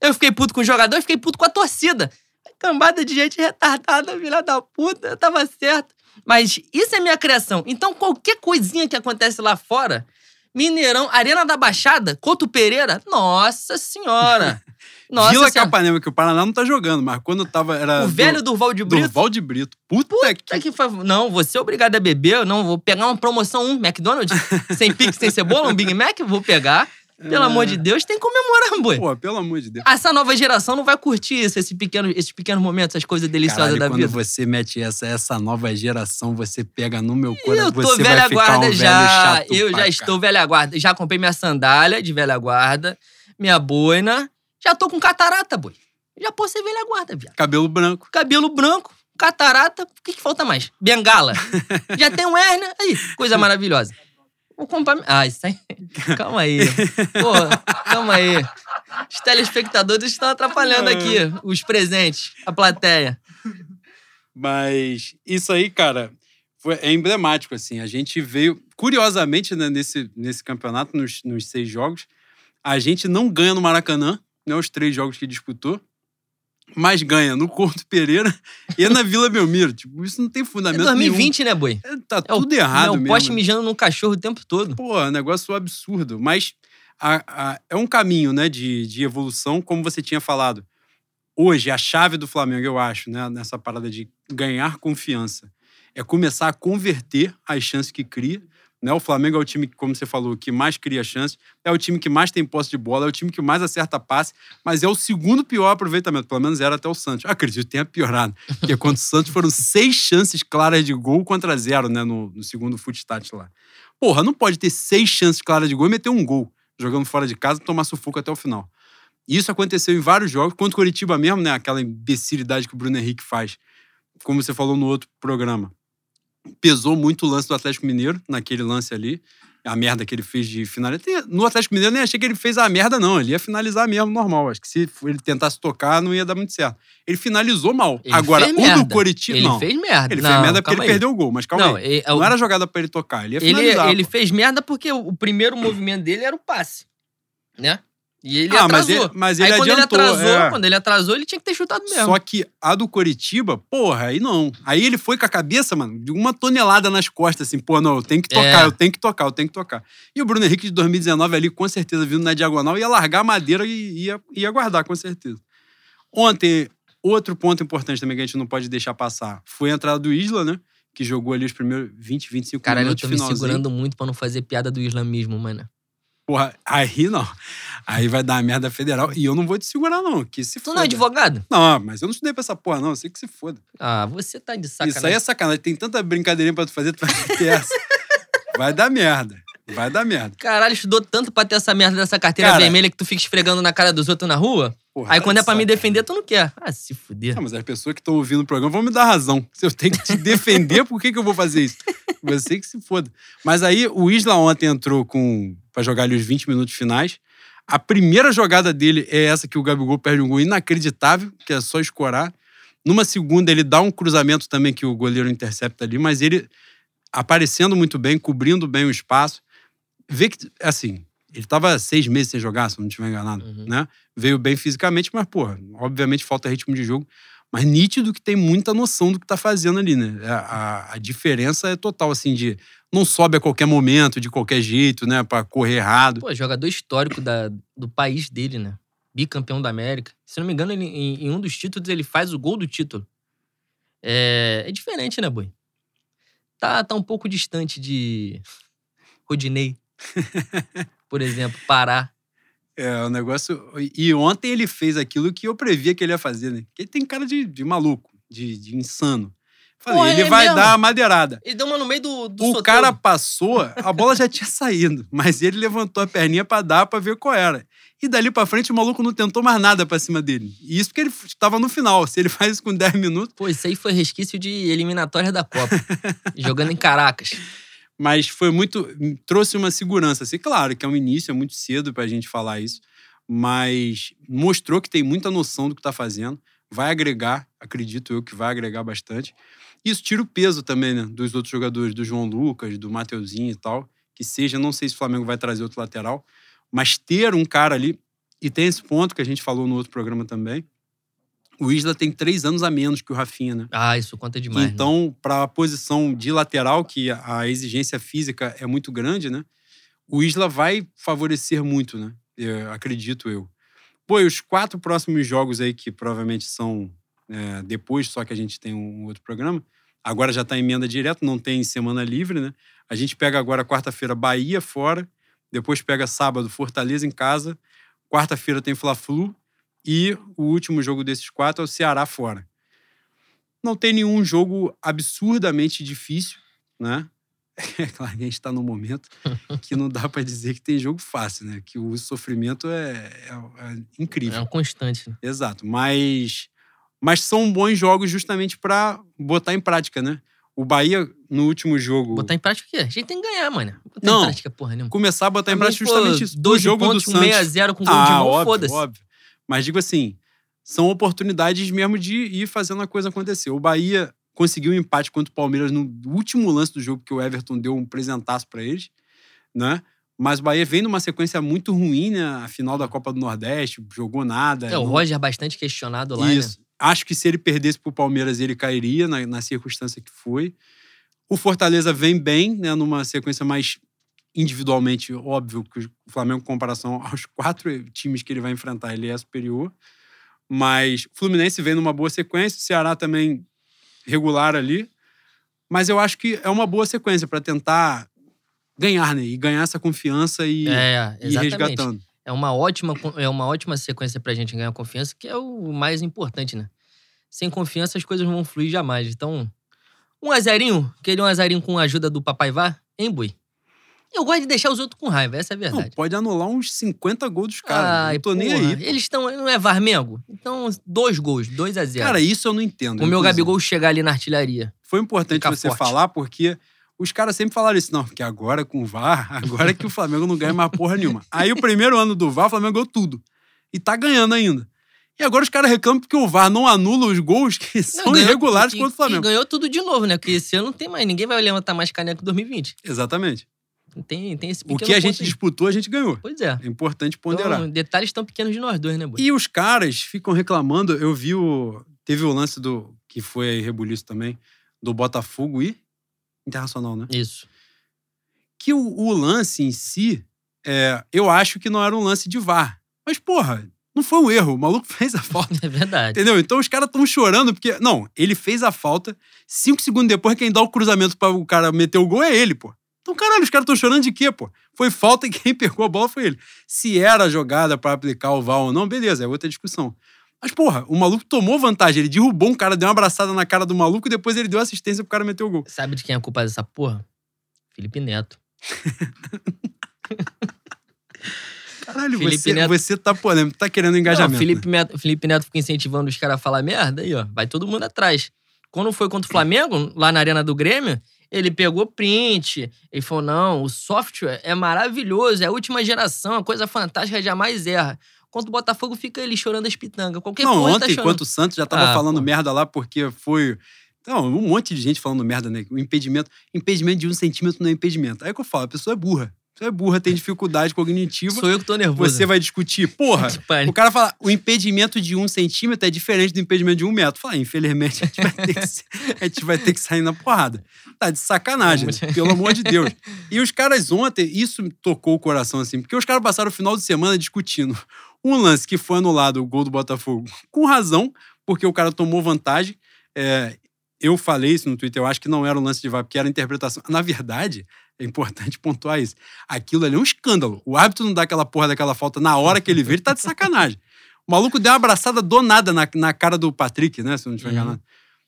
Eu fiquei puto com o jogador, fiquei puto com a torcida. Cambada de gente retardada, filha da puta, eu tava certo. Mas isso é minha criação. Então, qualquer coisinha que acontece lá fora, Mineirão, Arena da Baixada, Couto Pereira, nossa senhora. Nossa Vila senhora. Capanema, que o Paraná não tá jogando, mas quando tava. Era O velho Durval de do, Brito. Durval de Brito. Puta, Puta que. que fa- Não, você é obrigado a beber. Não vou pegar uma promoção um McDonald's sem pix, sem cebola, um Big Mac, vou pegar. Pelo É. amor de Deus, tem que comemorar, boi. Pô, pelo amor de Deus. Essa nova geração não vai curtir isso, esse pequeno, esses pequenos momentos, essas coisas deliciosas Caralho, da quando vida. você mete essa, essa nova geração, você pega no meu coração. Eu tô velha guarda um já. Eu já estou velha guarda. Já comprei minha sandália de velha guarda, minha boina. Já tô com catarata, boi. Já posso ser velha guarda, viado. Cabelo branco. cabelo branco, catarata, o que, que falta mais? Bengala. Já tem um hérnia, aí, coisa maravilhosa. Vou comprar... Ah, isso aí... Calma aí. Porra, calma aí. Os telespectadores estão atrapalhando aqui, os presentes, a plateia. Mas isso aí, cara, foi, é emblemático, assim. A gente veio, curiosamente, né, nesse, nesse campeonato, nos, nos seis jogos, a gente não ganha no Maracanã, né, os três jogos que disputou, mas ganha no Couto Pereira e na Vila Belmiro. Tipo, isso não tem É fundamento 2020, né, boi? nenhum. É, Tá É o- tudo errado é o mesmo. poste mijando no cachorro o tempo todo. Pô, é um negócio absurdo. Mas a- a- é um caminho, né, de, de evolução, como você tinha falado. Hoje, a chave do Flamengo, eu acho, né, nessa parada de ganhar confiança, é começar a converter as chances que cria. Né? O Flamengo é o time, como você falou, que mais cria chances, é o time que mais tem posse de bola, é o time que mais acerta passe, mas é o segundo pior aproveitamento, pelo menos era até o Santos. Acredito que tenha piorado, porque contra o Santos foram seis chances claras de gol contra zero né, no, no segundo footstat lá. Porra, não pode ter seis chances claras de gol e meter um gol jogando fora de casa e tomar sufoco até o final. E Isso aconteceu em vários jogos, contra o Curitiba mesmo, né? Aquela imbecilidade que o Bruno Henrique faz, como você falou no outro programa. Pesou muito o lance do Atlético Mineiro, naquele lance ali. A merda que ele fez de finalizar. No Atlético Mineiro, eu nem achei que ele fez a merda, não. Ele ia finalizar mesmo, normal. Acho que se ele tentasse tocar, não ia dar muito certo. Ele finalizou mal. Ele Agora, o merda. do Curitiba. Ele não. fez merda. Ele não, fez merda porque ele aí. perdeu o gol, mas calma Não, aí. é- é o- Não era jogada pra ele tocar, ele ia Ele, finalizar. ele pô. fez merda porque o primeiro movimento dele era o passe. Né? E ele Ah, mas atrasou. ele, mas Aí ele quando adiantou. ele atrasou, é. quando ele atrasou, ele tinha que ter chutado mesmo. Só que a do Coritiba, porra, aí não. Aí ele foi com a cabeça, mano, de uma tonelada nas costas, assim, pô, não, eu tenho que tocar, É. eu tenho que tocar, eu tenho que tocar. E o Bruno Henrique de 2019 ali, com certeza, vindo na diagonal, ia largar a madeira e ia, ia guardar, com certeza. Ontem, outro ponto importante também que a gente não pode deixar passar foi a entrada do Isla, né? Que jogou ali os primeiros 20, 25 Caralho, eu minutos tô me segurando muito pra não fazer piada do islamismo, mano. Porra, aí não. Aí vai dar uma merda federal. E eu não vou te segurar, não. Que se Tu foda. não é advogado? Não, mas eu não estudei pra essa porra, não. Eu sei que se foda. Ah, você tá de sacanagem. Isso aí é sacanagem. Tem tanta brincadeirinha pra tu fazer, tu vai ter essa. Vai dar merda. Vai dar merda. Caralho, estudou tanto pra ter essa merda dessa carteira Cara- vermelha que tu fica esfregando na cara dos outros na rua. Porra, Aí quando é pra me defender, tu não quer. Ah, se fuder. Mas as pessoas que estão ouvindo o programa vão me dar razão. Se eu tenho que te defender, por que, que eu vou fazer isso? Você que se foda. Mas aí o Isla ontem entrou com para jogar ali os 20 minutos finais. A primeira jogada dele é essa que o Gabigol perde um gol inacreditável, que é só escorar. Numa segunda, ele dá um cruzamento também que o goleiro intercepta ali, mas ele aparecendo muito bem, cobrindo bem o espaço. Vê que, assim, ele tava seis meses sem jogar, se não estiver enganado, Uhum. né? Veio bem fisicamente, mas, porra, obviamente falta ritmo de jogo. Mas nítido que tem muita noção do que tá fazendo ali, né? A, a- a diferença é total, assim, de não sobe a qualquer momento, de qualquer jeito, né? Pra correr errado. Pô, jogador histórico da, do país dele, né? Bicampeão da América. Se não me engano, ele, em, em um dos títulos ele faz o gol do título. É, é diferente, né, Boi? Tá, tá um pouco distante de Rodinei, por exemplo, Pará. É, o negócio. E ontem ele fez aquilo que eu previa que ele ia fazer, né? Porque ele tem cara de, de maluco, de, de insano. Falei, Pô, ele é vai mesmo? dar a madeirada. Ele deu uma no meio do, do O soteio. cara passou, a bola já tinha saído, mas ele levantou a perninha pra dar pra ver qual era. E dali pra frente o maluco não tentou mais nada pra cima dele. E isso porque ele estava no final. Se ele faz isso com 10 minutos. Pô, isso aí foi resquício de eliminatória da Copa. jogando em Caracas. Mas foi muito. trouxe uma segurança. Assim, claro que é um início, é muito cedo pra gente falar isso. Mas mostrou que tem muita noção do que tá fazendo. Vai agregar, acredito eu que vai agregar bastante. Isso tira o peso também, né? Dos outros jogadores, do João Lucas, do Mateuzinho e tal. Que seja, não sei se o Flamengo vai trazer outro lateral. Mas ter um cara ali. E tem esse ponto que a gente falou no outro programa também. O Isla tem três anos a menos que o Rafinha, né? Ah, isso conta demais. né? Então, para a posição de lateral, que a exigência física é muito grande, né? O Isla vai favorecer muito, né? Eu acredito eu. Pô, e os quatro próximos jogos aí, que provavelmente são é, depois, só que a gente tem um outro programa. Agora já está em emenda direto, não tem semana livre, né? A gente pega agora quarta-feira Bahia fora, depois pega sábado Fortaleza em casa, quarta-feira tem Fla-Flu e o último jogo desses quatro é o Ceará fora não tem nenhum jogo absurdamente difícil, né? É claro que a gente está num momento que não dá para dizer que tem jogo fácil, né? Que o sofrimento é, é- é incrível. É um constante. né? Exato. Mas, mas são bons jogos justamente para botar em prática, né? O Bahia, no último jogo, Botar em prática o quê? A gente tem que ganhar, mano. Botar Não. em prática porra nenhuma. começar a botar em Pra mim, prática pô, justamente isso. O 12 jogo pontos do com Santos. 6x0 com gol de Ah, mão, óbvio, foda-se. óbvio. Mas digo assim, são oportunidades mesmo de ir fazendo a coisa acontecer. O Bahia conseguiu um empate contra o Palmeiras no último lance do jogo que o Everton deu um presentaço pra eles, né? Mas o Bahia vem numa sequência muito ruim, né? A final da Copa do Nordeste, jogou nada. É, o não- Roger bastante questionado lá, né? Isso. Acho que se ele perdesse pro Palmeiras, ele cairia na, na circunstância que foi. O Fortaleza vem bem, né? Numa sequência mais individualmente, óbvio que o Flamengo, em comparação aos quatro times que ele vai enfrentar, ele é superior. Mas o Fluminense vem numa boa sequência, o Ceará também regular ali. Mas eu acho que é uma boa sequência para tentar ganhar, né? E ganhar essa confiança e, É, e resgatando. É uma ótima, é uma ótima sequência pra gente ganhar confiança, que é o mais importante, né? Sem confiança as coisas não vão fluir jamais. Então, um azerinho, queria um azerinho com a ajuda do Papai Vá, hein, Bui? Eu gosto de deixar os outros com raiva, essa é a Não, verdade. pode anular uns 50 gols dos caras. Não tô nem porra, aí. Eles estão. Não é Varmengo? Então, dois gols, 2 a 0 Cara, isso eu não entendo. O meu. Gabigol chegar ali na artilharia. Foi importante você forte. falar, porque os caras sempre falaram isso. Não, porque agora com o VAR, agora que o Flamengo não ganha mais porra nenhuma. Aí o primeiro ano do VAR, o Flamengo ganhou tudo. E tá ganhando ainda. E agora os caras reclamam porque o VAR não anula os gols que são Não, ganhou- irregulares e- contra o E Flamengo. ganhou tudo de novo, né? Porque esse ano não tem mais. Ninguém vai levantar mais caneco em 2020. Exatamente. Tem, tem esse O pequeno que a gente aí. disputou, a gente ganhou. Pois é. É importante ponderar. Então, detalhes tão pequenos de nós dois, né, Bui? E os caras ficam reclamando. Eu vi o. Teve o lance do. Que foi aí rebuliço também. Do Botafogo e. Internacional, né? Isso. que o, o lance em si, é, eu acho que não era um lance de VAR. Mas, porra, não foi um erro. O maluco fez a falta. É verdade. Entendeu? Então os caras estão chorando porque. Não, ele fez a falta. Cinco segundos depois, quem dá o cruzamento para o cara meter o gol é ele, pô. Então, caralho, os caras estão chorando de quê, pô? Foi falta e quem pegou a bola foi ele. Se era jogada para aplicar o VAR ou não, beleza, é outra discussão. Mas, porra, o maluco tomou vantagem. Ele derrubou um cara, deu uma abraçada na cara do maluco e depois ele deu assistência pro cara meter o gol. Sabe de quem é a culpa dessa porra? Felipe Neto. Caralho, Felipe você, Neto- você tá polêmico, tá querendo engajamento. Não, Felipe, Neto, Felipe Neto fica incentivando os caras a falar merda, aí, ó, vai todo mundo atrás. Quando foi contra o Flamengo, lá na Arena do Grêmio, ele pegou print. Ele falou: não, o software é maravilhoso, é a última geração, a coisa fantástica, jamais erra. Contra o Botafogo, fica ele chorando as pitangas. Qualquer Não, coisa tá ontem, chorando. enquanto o Santos já tava Ah, falando pô. merda lá, porque foi. Não, um monte de gente falando merda, né? O impedimento. Impedimento de um centímetro não é impedimento. Aí que eu falo, a pessoa é burra. Pessoa é burra, tem dificuldade cognitiva. Sou eu que tô nervoso. Você vai discutir, porra. O cara fala, o impedimento de um centímetro é diferente do impedimento de um metro. Fala, infelizmente, a gente vai ter que, a gente vai ter que sair na porrada. Tá de sacanagem, né? pelo amor de Deus. E os caras ontem, isso me tocou o coração, assim, porque os caras passaram o final de semana discutindo um lance que foi anulado, o gol do Botafogo, com razão, porque o cara tomou vantagem. É, eu falei isso no Twitter, eu acho que não era um lance de VAR, porque era interpretação. Na verdade, é importante pontuar isso. Aquilo ali é um escândalo. O árbitro não dá aquela porra daquela falta na hora que ele vê, ele tá de sacanagem. O maluco deu uma abraçada donada na, na cara do Patrick, né? Se eu não estiver Uhum. enganado.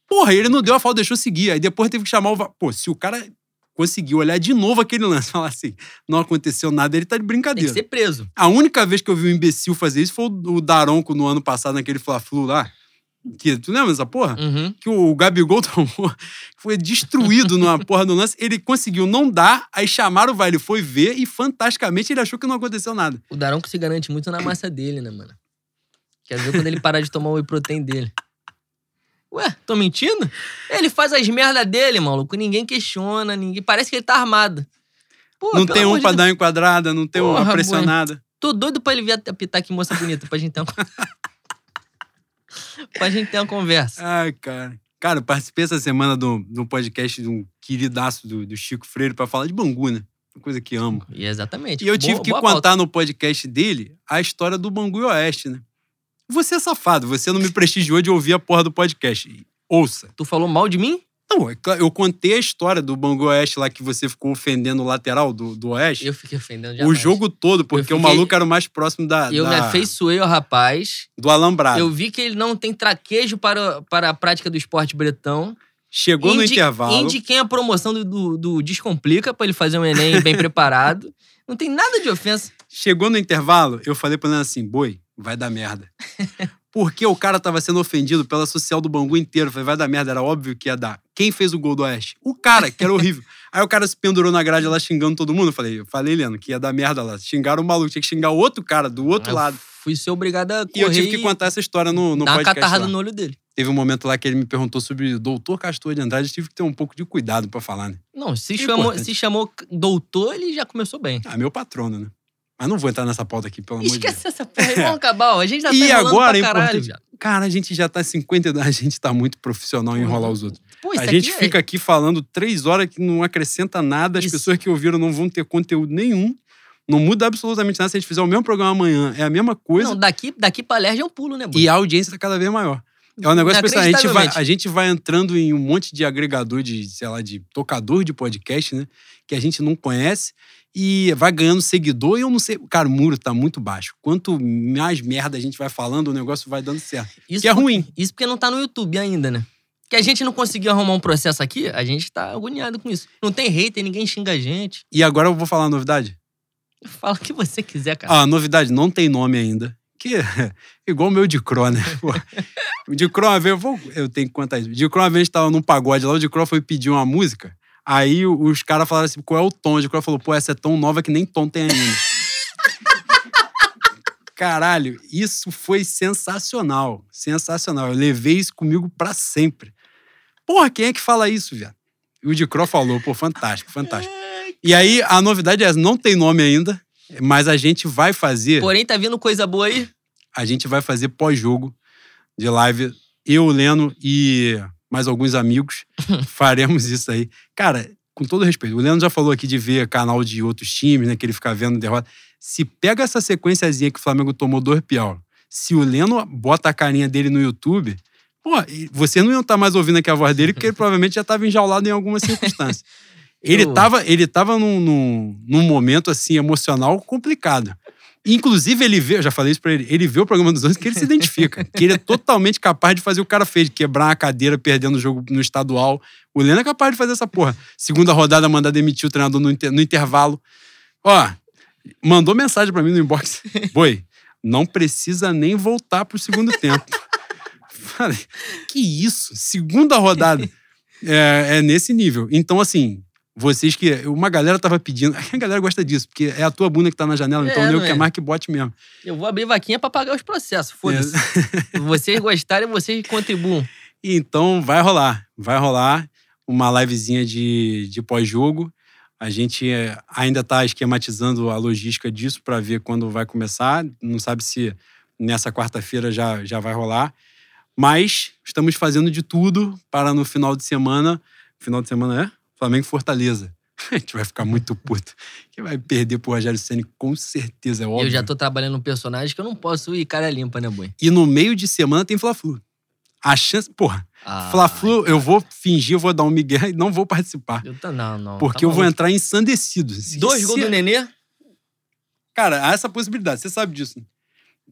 Porra, ele não deu a falta, deixou seguir. Aí depois teve que chamar o. Pô, se o cara conseguiu olhar de novo aquele lance e falar assim, não aconteceu nada, ele tá de Tem que brincadeira. ser preso. A única vez que eu vi um imbecil fazer isso foi o o Daronco no ano passado, naquele Fla-Flu lá. Que, tu lembra dessa porra? Uhum. que o Gabigol tomou, foi destruído numa porra do lance. Ele conseguiu não dar, aí chamaram o VAR, ele foi ver e fantasticamente ele achou que não aconteceu nada. O Daronco se garante muito na massa dele, né, mano? Quer ver quando ele parar de tomar o whey protein dele. Ué, tô mentindo? Ele faz as merda dele, maluco. Ninguém questiona, ninguém. Parece que ele tá armado. Pô, não tem um pra Deus. dar uma enquadrada, não tem uma Porra, pressionada. Tô doido pra ele vir apitar que moça bonita, pra gente ter uma. pra gente ter uma conversa. Ai, cara. Cara, participei essa semana do, do podcast de um queridaço do, do Chico Freire pra falar de Bangu, né? Uma coisa que amo. E exatamente. E eu tive Boa- que boa contar pauta. no podcast dele a história do Bangu e Oeste, né? Você é safado, você não me prestigiou de ouvir a porra do podcast. Ouça. Tu falou mal de mim? Não, é eu contei a história do Bangu Oeste lá que você ficou ofendendo o lateral do, do Oeste. Eu fiquei ofendendo o jamais. jogo todo, porque o fiquei- maluco era o mais próximo da, Eu me da- afeiçoei ao rapaz. do alambrado. Eu vi que ele não tem traquejo para, para a prática do esporte bretão. Chegou no Indi- intervalo. Indiquem a promoção do, do, do Descomplica pra ele fazer um Enem bem preparado. Não tem nada de ofensa. Chegou no intervalo, eu falei pra ele assim, boi, vai dar merda. Porque o cara tava sendo ofendido pela social do Bangu inteiro. Falei, vai dar merda, era óbvio que ia dar. Quem fez o gol do Oeste? O cara, que era horrível. Aí o cara se pendurou na grade lá xingando todo mundo. Eu falei, eu falei, Heleno, que ia dar merda lá. Xingaram o maluco, tinha que xingar o outro cara do outro lado. Fui ser obrigado a E eu correr tive que contar essa história no, no dar uma podcast. catarrada lá. no olho dele. Teve um momento lá que ele me perguntou sobre o doutor Castor de Andrade. Eu tive que ter um pouco de cuidado pra falar, né? Não, se É chamou, importante. se chamou doutor, ele já começou bem. Ah, meu patrono, né? Mas não vou entrar nessa pauta aqui, pelo amor de Deus. Esquece essa porra vamos acabar. ó. A gente já tá E agora, pra é caralho, viado. Cara, a gente já tá 52, a gente tá muito profissional em enrolar os outros. Pô, A gente aqui é- fica aqui falando três horas que não acrescenta nada, as Isso. pessoas que ouviram não vão ter conteúdo nenhum. Não muda absolutamente nada se a gente fizer o mesmo programa amanhã. É a mesma coisa. Não, daqui, daqui pra Lerge é um pulo, né, Bruno? E a audiência tá cada vez maior. É um negócio pessoal. A gente, vai, a gente vai entrando em um monte de agregador de, sei lá, de tocador de podcast, né? Que a gente não conhece e vai ganhando seguidor e eu não sei. Cara, o muro tá muito baixo. Quanto mais merda a gente vai falando, o negócio vai dando certo. Isso que é ruim. Isso porque não tá no YouTube ainda, né? Que a gente não conseguiu arrumar um processo aqui, a gente tá agoniado com isso. Não tem hater, ninguém xinga a gente. E agora eu vou falar a novidade. Fala o que você quiser, cara. Ah, a novidade não tem nome ainda. Que é igual o meu de Cro, né? O de Cro, eu, vou, eu tenho que contar isso. O de Cro, uma vez, a gente tava num pagode lá, o de Cro foi pedir uma música. Aí os caras falaram assim: qual é o tom? O de Cro falou: pô, essa é tão nova que nem tom tem ainda. Caralho, isso foi sensacional. Sensacional. Eu levei isso comigo pra sempre. Porra, quem é que fala isso, viado? E o de Cro falou: pô, fantástico, fantástico. E aí, a novidade é essa: não tem nome ainda, mas a gente vai fazer. Porém, tá vindo coisa boa aí. a gente vai fazer pós-jogo de live. Eu, Leno e mais alguns amigos faremos isso aí. Cara, com todo respeito, o Leno já falou aqui de ver canal de outros times, né? Que ele fica vendo derrota. Se pega essa sequenciazinha que o Flamengo tomou dois piau, se o Leno bota a carinha dele no YouTube, pô, você não ia estar mais ouvindo aqui a voz dele, porque ele provavelmente já estava enjaulado em alguma circunstância. Ele Eu- tava, ele tava num, num, num momento assim emocional complicado. Inclusive, ele vê, eu já falei isso pra ele, ele vê o programa dos outros que ele se identifica. que ele é totalmente capaz de fazer o cara fez, quebrar uma cadeira perdendo o jogo no estadual. O Leno é capaz de fazer essa porra. Segunda rodada, mandar demitir o treinador no, inter- no intervalo. Ó, mandou mensagem pra mim no inbox. Boi, não precisa nem voltar pro segundo tempo. Falei, que isso? Segunda rodada. É, é nesse nível. Então, assim, vocês que. Uma galera tava pedindo. A galera gosta disso, porque é a tua bunda que tá na janela, então É, o nego não quer é? mais que bote mesmo. Eu vou abrir vaquinha pra pagar os processos, foda-se. vocês gostarem, vocês contribuam. Então vai rolar, vai rolar uma livezinha de, de pós-jogo. A gente é, ainda está esquematizando a logística disso para ver quando vai começar. Não sabe se nessa quarta-feira já, já vai rolar. Mas estamos fazendo de tudo para no final de semana. Final de semana é? Flamengo e Fortaleza. A gente vai ficar muito puto. Quem vai perder pro Rogério Senna, com certeza, é óbvio. Eu já tô trabalhando um personagem que eu não posso ir cara limpa, né, boi? E no meio de semana tem Fla-Flu. A chance. Porra, Ah, Fla-Flu, eu vou fingir, eu vou dar um migué e não vou participar. Eu tô, não, não. Porque tá eu vou entrar ensandecido. Se- Dois se- gols do Nenê? Cara, há essa possibilidade, você sabe disso.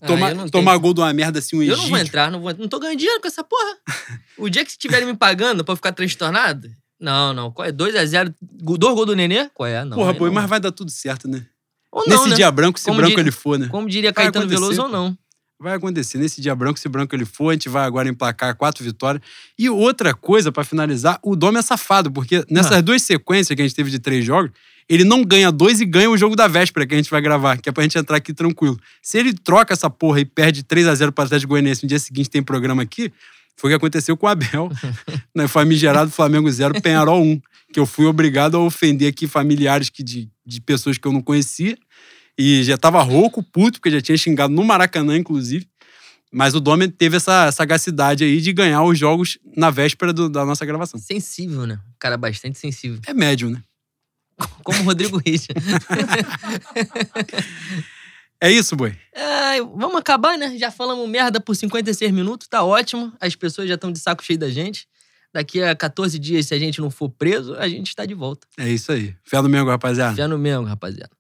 Ah, Tomar, eu não tomar tenho. gol de uma merda assim, um Eu não vou Egídio. entrar, não vou Não tô ganhando dinheiro com essa porra. O dia que estiverem me pagando pra ficar transtornado. Não, não. Qual é? 2x0. Dois gols do Nenê? Qual é? Não. Porra, boi, não. mas vai dar tudo certo, né? Ou não, Nesse né? dia branco, se Como branco diria- ele for, né? Como diria Vai Caetano acontecer, Veloso ou pô. não. Vai acontecer. Nesse dia branco, se branco ele for, a gente vai agora emplacar quatro vitórias. E outra coisa, pra finalizar, o Dome é safado, porque nessas Ah. duas sequências que a gente teve de três jogos, ele não ganha dois e ganha o jogo da véspera que a gente vai gravar, que é pra gente entrar aqui tranquilo. Se ele troca essa porra e perde 3 a 0 para o Atlético Goianiense no dia seguinte tem programa aqui, foi o que aconteceu com o Abel. né? Famigerado Flamengo 0, Penharol 1. Que eu fui obrigado a ofender aqui familiares que de, de pessoas que eu não conhecia. E já tava rouco, puto, porque já tinha xingado no Maracanã, inclusive. Mas o Domen teve essa sagacidade aí de ganhar os jogos na véspera do- da nossa gravação. Sensível, né? Um cara bastante sensível. É médio, né? Como o Rodrigo Richa. É isso, boi. Ai, vamos acabar, né? Já falamos merda por 56 minutos, tá ótimo. As pessoas já estão de saco cheio da gente. Daqui a 14 dias, se a gente não for preso, a gente está de volta. É isso aí. Fé no Mengo, rapaziada. Fé no mesmo, rapaziada.